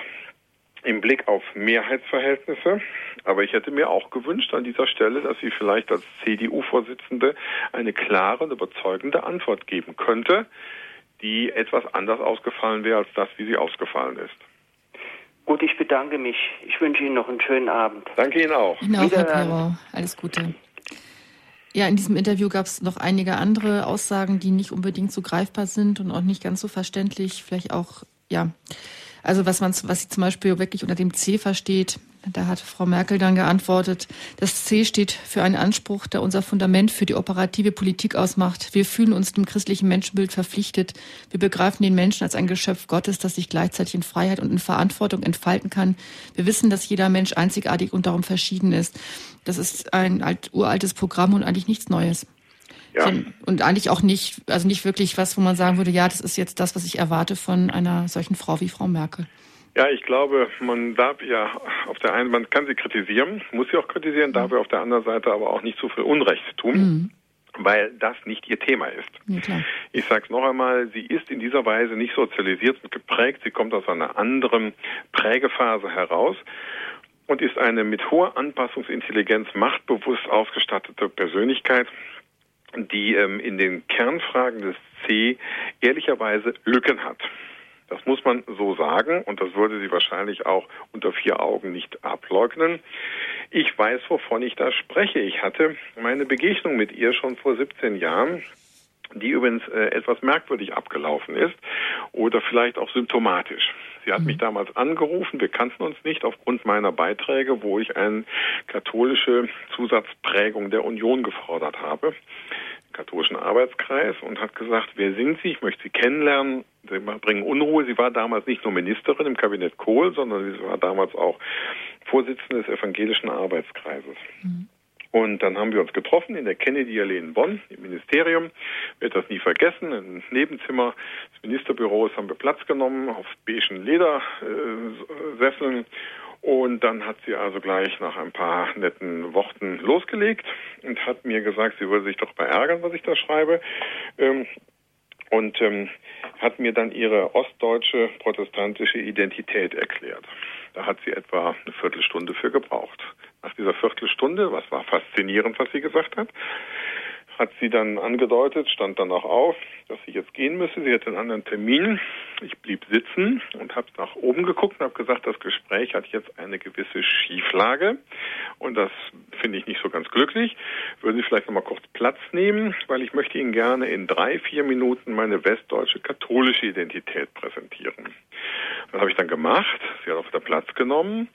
Speaker 2: im Blick auf Mehrheitsverhältnisse. Aber ich hätte mir auch gewünscht an dieser Stelle, dass sie vielleicht als CDU-Vorsitzende eine klare und überzeugende Antwort geben könnte, die etwas anders ausgefallen wäre als das, wie sie ausgefallen ist.
Speaker 7: Gut, ich bedanke mich. Ich wünsche Ihnen noch einen schönen Abend.
Speaker 2: Danke Ihnen auch.
Speaker 1: Ihnen auch, Herr Pero. Alles Gute. Ja, in diesem Interview gab es noch einige andere Aussagen, die nicht unbedingt so greifbar sind und auch nicht ganz so verständlich. Vielleicht auch, ja, also was man, was sie zum Beispiel wirklich unter dem C versteht, da hat Frau Merkel dann geantwortet, das C steht für einen Anspruch, der unser Fundament für die operative Politik ausmacht. Wir fühlen uns dem christlichen Menschenbild verpflichtet. Wir begreifen den Menschen als ein Geschöpf Gottes, das sich gleichzeitig in Freiheit und in Verantwortung entfalten kann. Wir wissen, dass jeder Mensch einzigartig und darum verschieden ist. Das ist ein alt, uraltes Programm und eigentlich nichts Neues. Ja. Und eigentlich auch nicht, also nicht wirklich was, wo man sagen würde, ja, das ist jetzt das, was ich erwarte von einer solchen Frau wie Frau Merkel.
Speaker 2: Ja, ich glaube, man darf ja auf der einen, man kann sie kritisieren, muss sie auch kritisieren, darf mhm. auf der anderen Seite aber auch nicht zu viel Unrecht tun. Mhm weil das nicht ihr Thema ist. Ja, ich sage es noch einmal, sie ist in dieser Weise nicht sozialisiert und geprägt, sie kommt aus einer anderen Prägephase heraus und ist eine mit hoher Anpassungsintelligenz machtbewusst ausgestattete Persönlichkeit, die ähm, in den Kernfragen des C ehrlicherweise Lücken hat. Das muss man so sagen und das würde sie wahrscheinlich auch unter vier Augen nicht ableugnen. Ich weiß, wovon ich da spreche. Ich hatte meine Begegnung mit ihr schon vor 17 Jahren die übrigens äh, etwas merkwürdig abgelaufen ist oder vielleicht auch symptomatisch. Sie hat mich mhm. damals angerufen, wir kannten uns nicht aufgrund meiner Beiträge, wo ich eine katholische Zusatzprägung der Union gefordert habe katholischen Arbeitskreis und hat gesagt, wer sind Sie? Ich möchte Sie kennenlernen. Sie bringen Unruhe. Sie war damals nicht nur Ministerin im Kabinett Kohl, sondern sie war damals auch Vorsitzende des evangelischen Arbeitskreises. Mhm. Und dann haben wir uns getroffen in der Kennedy-Allee in Bonn, im Ministerium. Ich werde das nie vergessen. Im Nebenzimmer des Ministerbüros haben wir Platz genommen auf beigen Ledersesseln. Und dann hat sie also gleich nach ein paar netten Worten losgelegt und hat mir gesagt, sie würde sich doch mal ärgern, was ich da schreibe. Ähm, und ähm, hat mir dann ihre ostdeutsche protestantische Identität erklärt. Da hat sie etwa eine Viertelstunde für gebraucht. Nach dieser Viertelstunde, was war faszinierend, was sie gesagt hat, hat sie dann angedeutet, stand dann auch auf, dass sie jetzt gehen müsse. Sie hatte einen anderen Termin. Ich blieb sitzen und habe nach oben geguckt und habe gesagt, das Gespräch hat jetzt eine gewisse Schieflage und das finde ich nicht so ganz glücklich. Würden Sie vielleicht noch mal kurz Platz nehmen, weil ich möchte Ihnen gerne in drei, vier Minuten meine westdeutsche katholische Identität präsentieren. Das habe ich dann gemacht. Sie hat auf der Platz genommen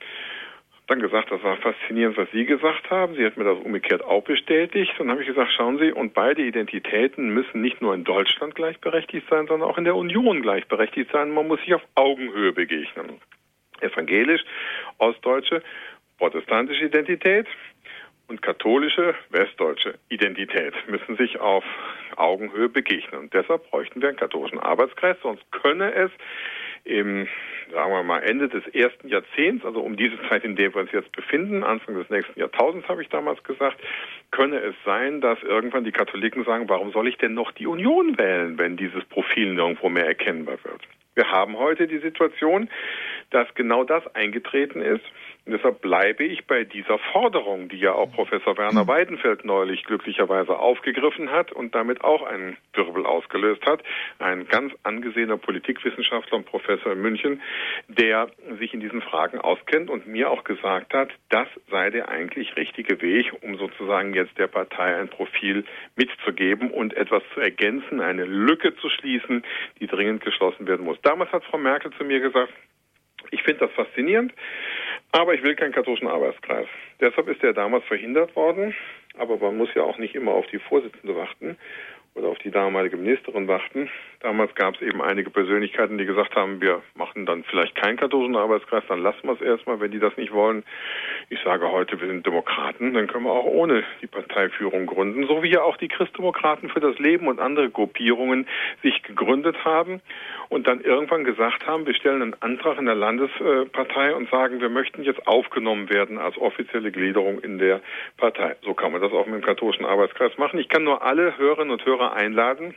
Speaker 2: dann gesagt, das war faszinierend, was Sie gesagt haben. Sie hat mir das umgekehrt auch bestätigt. Dann habe ich gesagt, schauen Sie, und beide Identitäten müssen nicht nur in Deutschland gleichberechtigt sein, sondern auch in der Union gleichberechtigt sein. Man muss sich auf Augenhöhe begegnen. Evangelisch, ostdeutsche, protestantische Identität und katholische, westdeutsche Identität müssen sich auf Augenhöhe begegnen. Und deshalb bräuchten wir einen katholischen Arbeitskreis, sonst könne es im, sagen wir mal, Ende des ersten Jahrzehnts, also um diese Zeit, in der wir uns jetzt befinden, Anfang des nächsten Jahrtausends habe ich damals gesagt, könne es sein, dass irgendwann die Katholiken sagen, warum soll ich denn noch die Union wählen, wenn dieses Profil nirgendwo mehr erkennbar wird? Wir haben heute die Situation, dass genau das eingetreten ist Und deshalb bleibe ich bei dieser Forderung, die ja auch Professor Werner hm. Weidenfeld neulich glücklicherweise aufgegriffen hat und damit auch einen Wirbel ausgelöst hat. Ein ganz angesehener Politikwissenschaftler und Professor in München, der sich in diesen Fragen auskennt und mir auch gesagt hat, das sei der eigentlich richtige Weg, um sozusagen jetzt der Partei ein Profil mitzugeben und etwas zu ergänzen, eine Lücke zu schließen, die dringend geschlossen werden muss. Damals hat Frau Merkel zu mir gesagt, ich finde das faszinierend. Aber ich will keinen katholischen Arbeitskreis. Deshalb ist er damals verhindert worden. Aber man muss ja auch nicht immer auf die Vorsitzende warten oder auf die damalige Ministerin warten. Damals gab es eben einige Persönlichkeiten, die gesagt haben, wir machen dann vielleicht keinen katholischen Arbeitskreis, dann lassen wir es erstmal, wenn die das nicht wollen. Ich sage heute, wir sind Demokraten, dann können wir auch ohne die Parteiführung gründen, so wie ja auch die Christdemokraten für das Leben und andere Gruppierungen sich gegründet haben und dann irgendwann gesagt haben, wir stellen einen Antrag in der Landespartei und sagen, wir möchten jetzt aufgenommen werden als offizielle Gliederung in der Partei. So kann man das auch mit dem katholischen Arbeitskreis machen. Ich kann nur alle Hörerinnen und Hörer einladen,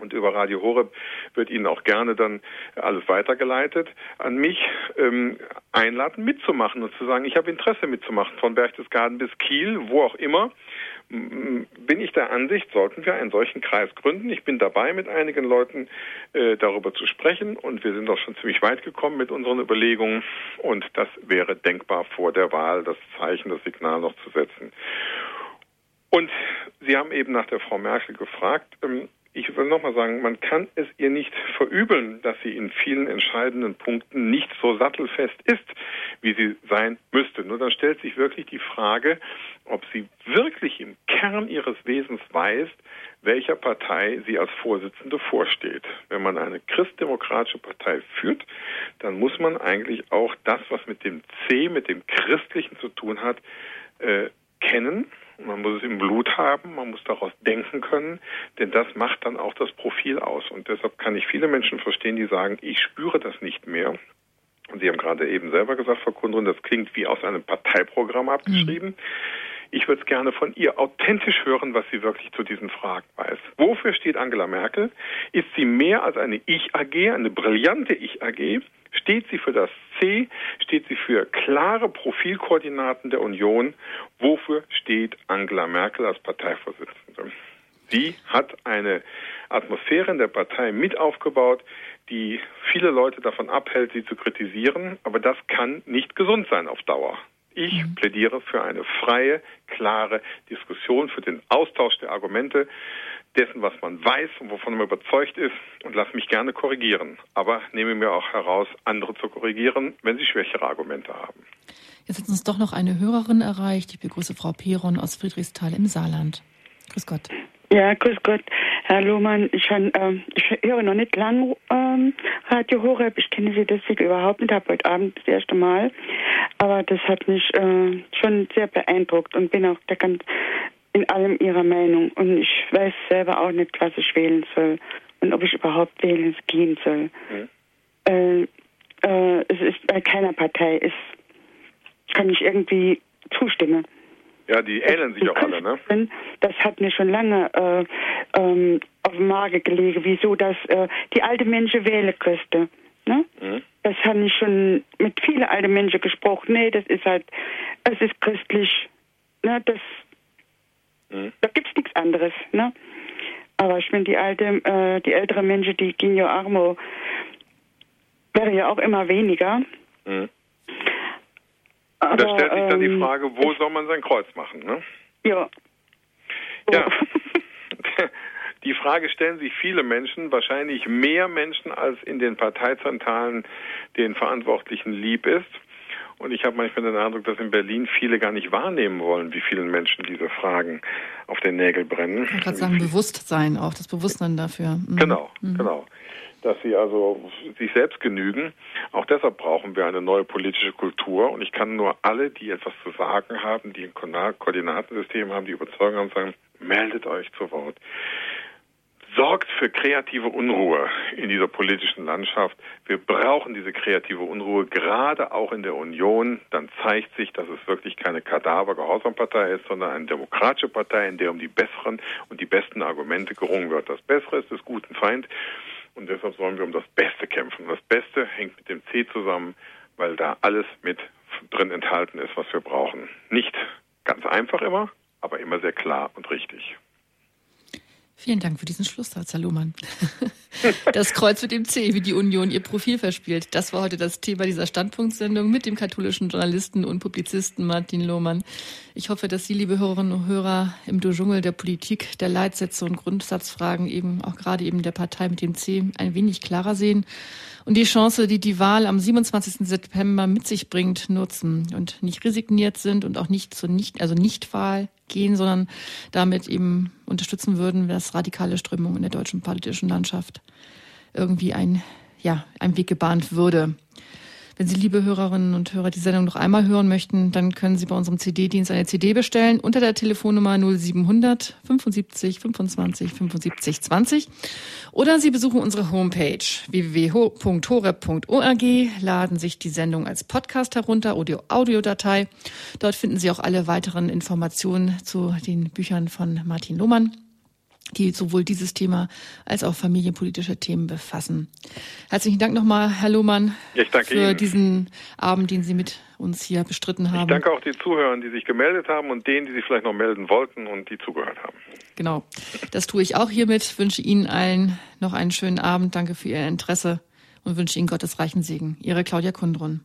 Speaker 2: und über Radio Horeb wird Ihnen auch gerne dann alles weitergeleitet, an mich ähm, einladen, mitzumachen und zu sagen, ich habe Interesse mitzumachen, von Berchtesgaden bis Kiel, wo auch immer. Bin ich der Ansicht, sollten wir einen solchen Kreis gründen. Ich bin dabei, mit einigen Leuten äh, darüber zu sprechen. Und wir sind auch schon ziemlich weit gekommen mit unseren Überlegungen. Und das wäre denkbar vor der Wahl, das Zeichen, das Signal noch zu setzen. Und Sie haben eben nach der Frau Merkel gefragt. Ähm, ich will nochmal sagen, man kann es ihr nicht verübeln, dass sie in vielen entscheidenden Punkten nicht so sattelfest ist, wie sie sein müsste. Nur dann stellt sich wirklich die Frage, ob sie wirklich im Kern ihres Wesens weiß, welcher Partei sie als Vorsitzende vorsteht. Wenn man eine christdemokratische Partei führt, dann muss man eigentlich auch das, was mit dem C, mit dem Christlichen zu tun hat, äh, kennen man muss es im Blut haben, man muss daraus denken können, denn das macht dann auch das Profil aus. Und deshalb kann ich viele Menschen verstehen, die sagen, ich spüre das nicht mehr. Und Sie haben gerade eben selber gesagt, Frau Kundrin, das klingt wie aus einem Parteiprogramm abgeschrieben. Mhm. Ich würde es gerne von ihr authentisch hören, was sie wirklich zu diesen Fragen weiß. Wofür steht Angela Merkel? Ist sie mehr als eine Ich-AG, eine brillante Ich-AG? Steht sie für das C? Steht sie für klare Profilkoordinaten der Union? Wofür steht Angela Merkel als Parteivorsitzende? Sie hat eine Atmosphäre in der Partei mit aufgebaut, die viele Leute davon abhält, sie zu kritisieren. Aber das kann nicht gesund sein auf Dauer. Ich mhm. plädiere für eine freie, klare Diskussion, für den Austausch der Argumente, dessen, was man weiß und wovon man überzeugt ist und lasse mich gerne korrigieren. Aber nehme mir auch heraus, andere zu korrigieren, wenn sie schwächere Argumente haben.
Speaker 1: Jetzt hat uns doch noch eine Hörerin erreicht. Ich begrüße Frau Peron aus Friedrichsthal im Saarland. Grüß Gott.
Speaker 8: Ja, grüß Gott, Herr Lohmann. Ich, ähm, ich höre noch nicht lang ähm, Radio Horeb. Ich kenne Sie deswegen überhaupt nicht. Habe heute Abend das erste Mal. Aber das hat mich äh, schon sehr beeindruckt und bin auch der ganz in allem Ihrer Meinung. Und ich weiß selber auch nicht, was ich wählen soll und ob ich überhaupt wählen gehen soll. Mhm. Äh, äh, es ist bei keiner Partei ist, kann ich irgendwie zustimmen.
Speaker 2: Ja, die ähneln sich auch alle, ne?
Speaker 8: Das hat mir schon lange äh, ähm, auf dem Magen gelegen, wieso das äh, die alte Menschen wählen könnte. Ne? Mhm. Das habe ich schon mit vielen alten Menschen gesprochen. Nee, das ist halt, es ist christlich. Ne? Das, mhm. Da gibt es nichts anderes. Ne? Aber ich meine, die alte, äh, die älteren Menschen, die ja armo, wäre ja auch immer weniger. Mhm.
Speaker 2: Aber, da stellt sich dann die ähm, Frage, wo soll man sein Kreuz machen, ne?
Speaker 8: Ja.
Speaker 2: Ja. Die Frage stellen sich viele Menschen, wahrscheinlich mehr Menschen, als in den Parteizentralen den Verantwortlichen lieb ist. Und ich habe manchmal den Eindruck, dass in Berlin viele gar nicht wahrnehmen wollen, wie vielen Menschen diese Fragen auf den Nägel brennen.
Speaker 1: Ich kann gerade sagen, Bewusstsein auch, das Bewusstsein dafür.
Speaker 2: Mhm. Genau, mhm. genau dass sie also sich selbst genügen. Auch deshalb brauchen wir eine neue politische Kultur. Und ich kann nur alle, die etwas zu sagen haben, die ein Koordinatensystem haben, die Überzeugung haben, sagen, meldet euch zu Wort. Sorgt für kreative Unruhe in dieser politischen Landschaft. Wir brauchen diese kreative Unruhe gerade auch in der Union. Dann zeigt sich, dass es wirklich keine Kadaver-Gehorsampartei ist, sondern eine demokratische Partei, in der um die besseren und die besten Argumente gerungen wird. Das Bessere ist des guten Feind. Und deshalb sollen wir um das Beste kämpfen. Das Beste hängt mit dem C zusammen, weil da alles mit drin enthalten ist, was wir brauchen. Nicht ganz einfach immer, aber immer sehr klar und richtig.
Speaker 1: Vielen Dank für diesen Schlusssatz, Herr Lohmann. Das Kreuz mit dem C, wie die Union ihr Profil verspielt. Das war heute das Thema dieser Standpunktsendung mit dem katholischen Journalisten und Publizisten Martin Lohmann. Ich hoffe, dass Sie, liebe Hörerinnen und Hörer, im Dschungel der Politik, der Leitsätze und Grundsatzfragen eben auch gerade eben der Partei mit dem C ein wenig klarer sehen und die Chance, die die Wahl am 27. September mit sich bringt, nutzen und nicht resigniert sind und auch nicht zur nicht, also Nichtwahl gehen, sondern damit eben unterstützen würden, dass radikale Strömungen in der deutschen politischen Landschaft irgendwie ein, ja, ein Weg gebahnt würde. Wenn Sie, liebe Hörerinnen und Hörer, die Sendung noch einmal hören möchten, dann können Sie bei unserem CD-Dienst eine CD bestellen unter der Telefonnummer 0700 75 25 75 20 oder Sie besuchen unsere Homepage www.horeb.org, laden sich die Sendung als Podcast herunter, Audio Audiodatei. Dort finden Sie auch alle weiteren Informationen zu den Büchern von Martin Lohmann die sowohl dieses Thema als auch familienpolitische Themen befassen. Herzlichen Dank nochmal, Herr Lohmann, für
Speaker 2: Ihnen.
Speaker 1: diesen Abend, den Sie mit uns hier bestritten haben.
Speaker 2: Ich danke auch den Zuhörern, die sich gemeldet haben und denen, die sich vielleicht noch melden wollten und die zugehört haben.
Speaker 1: Genau, das tue ich auch hiermit. Wünsche Ihnen allen noch einen schönen Abend. Danke für Ihr Interesse und wünsche Ihnen Gottes reichen Segen. Ihre Claudia Kundrun.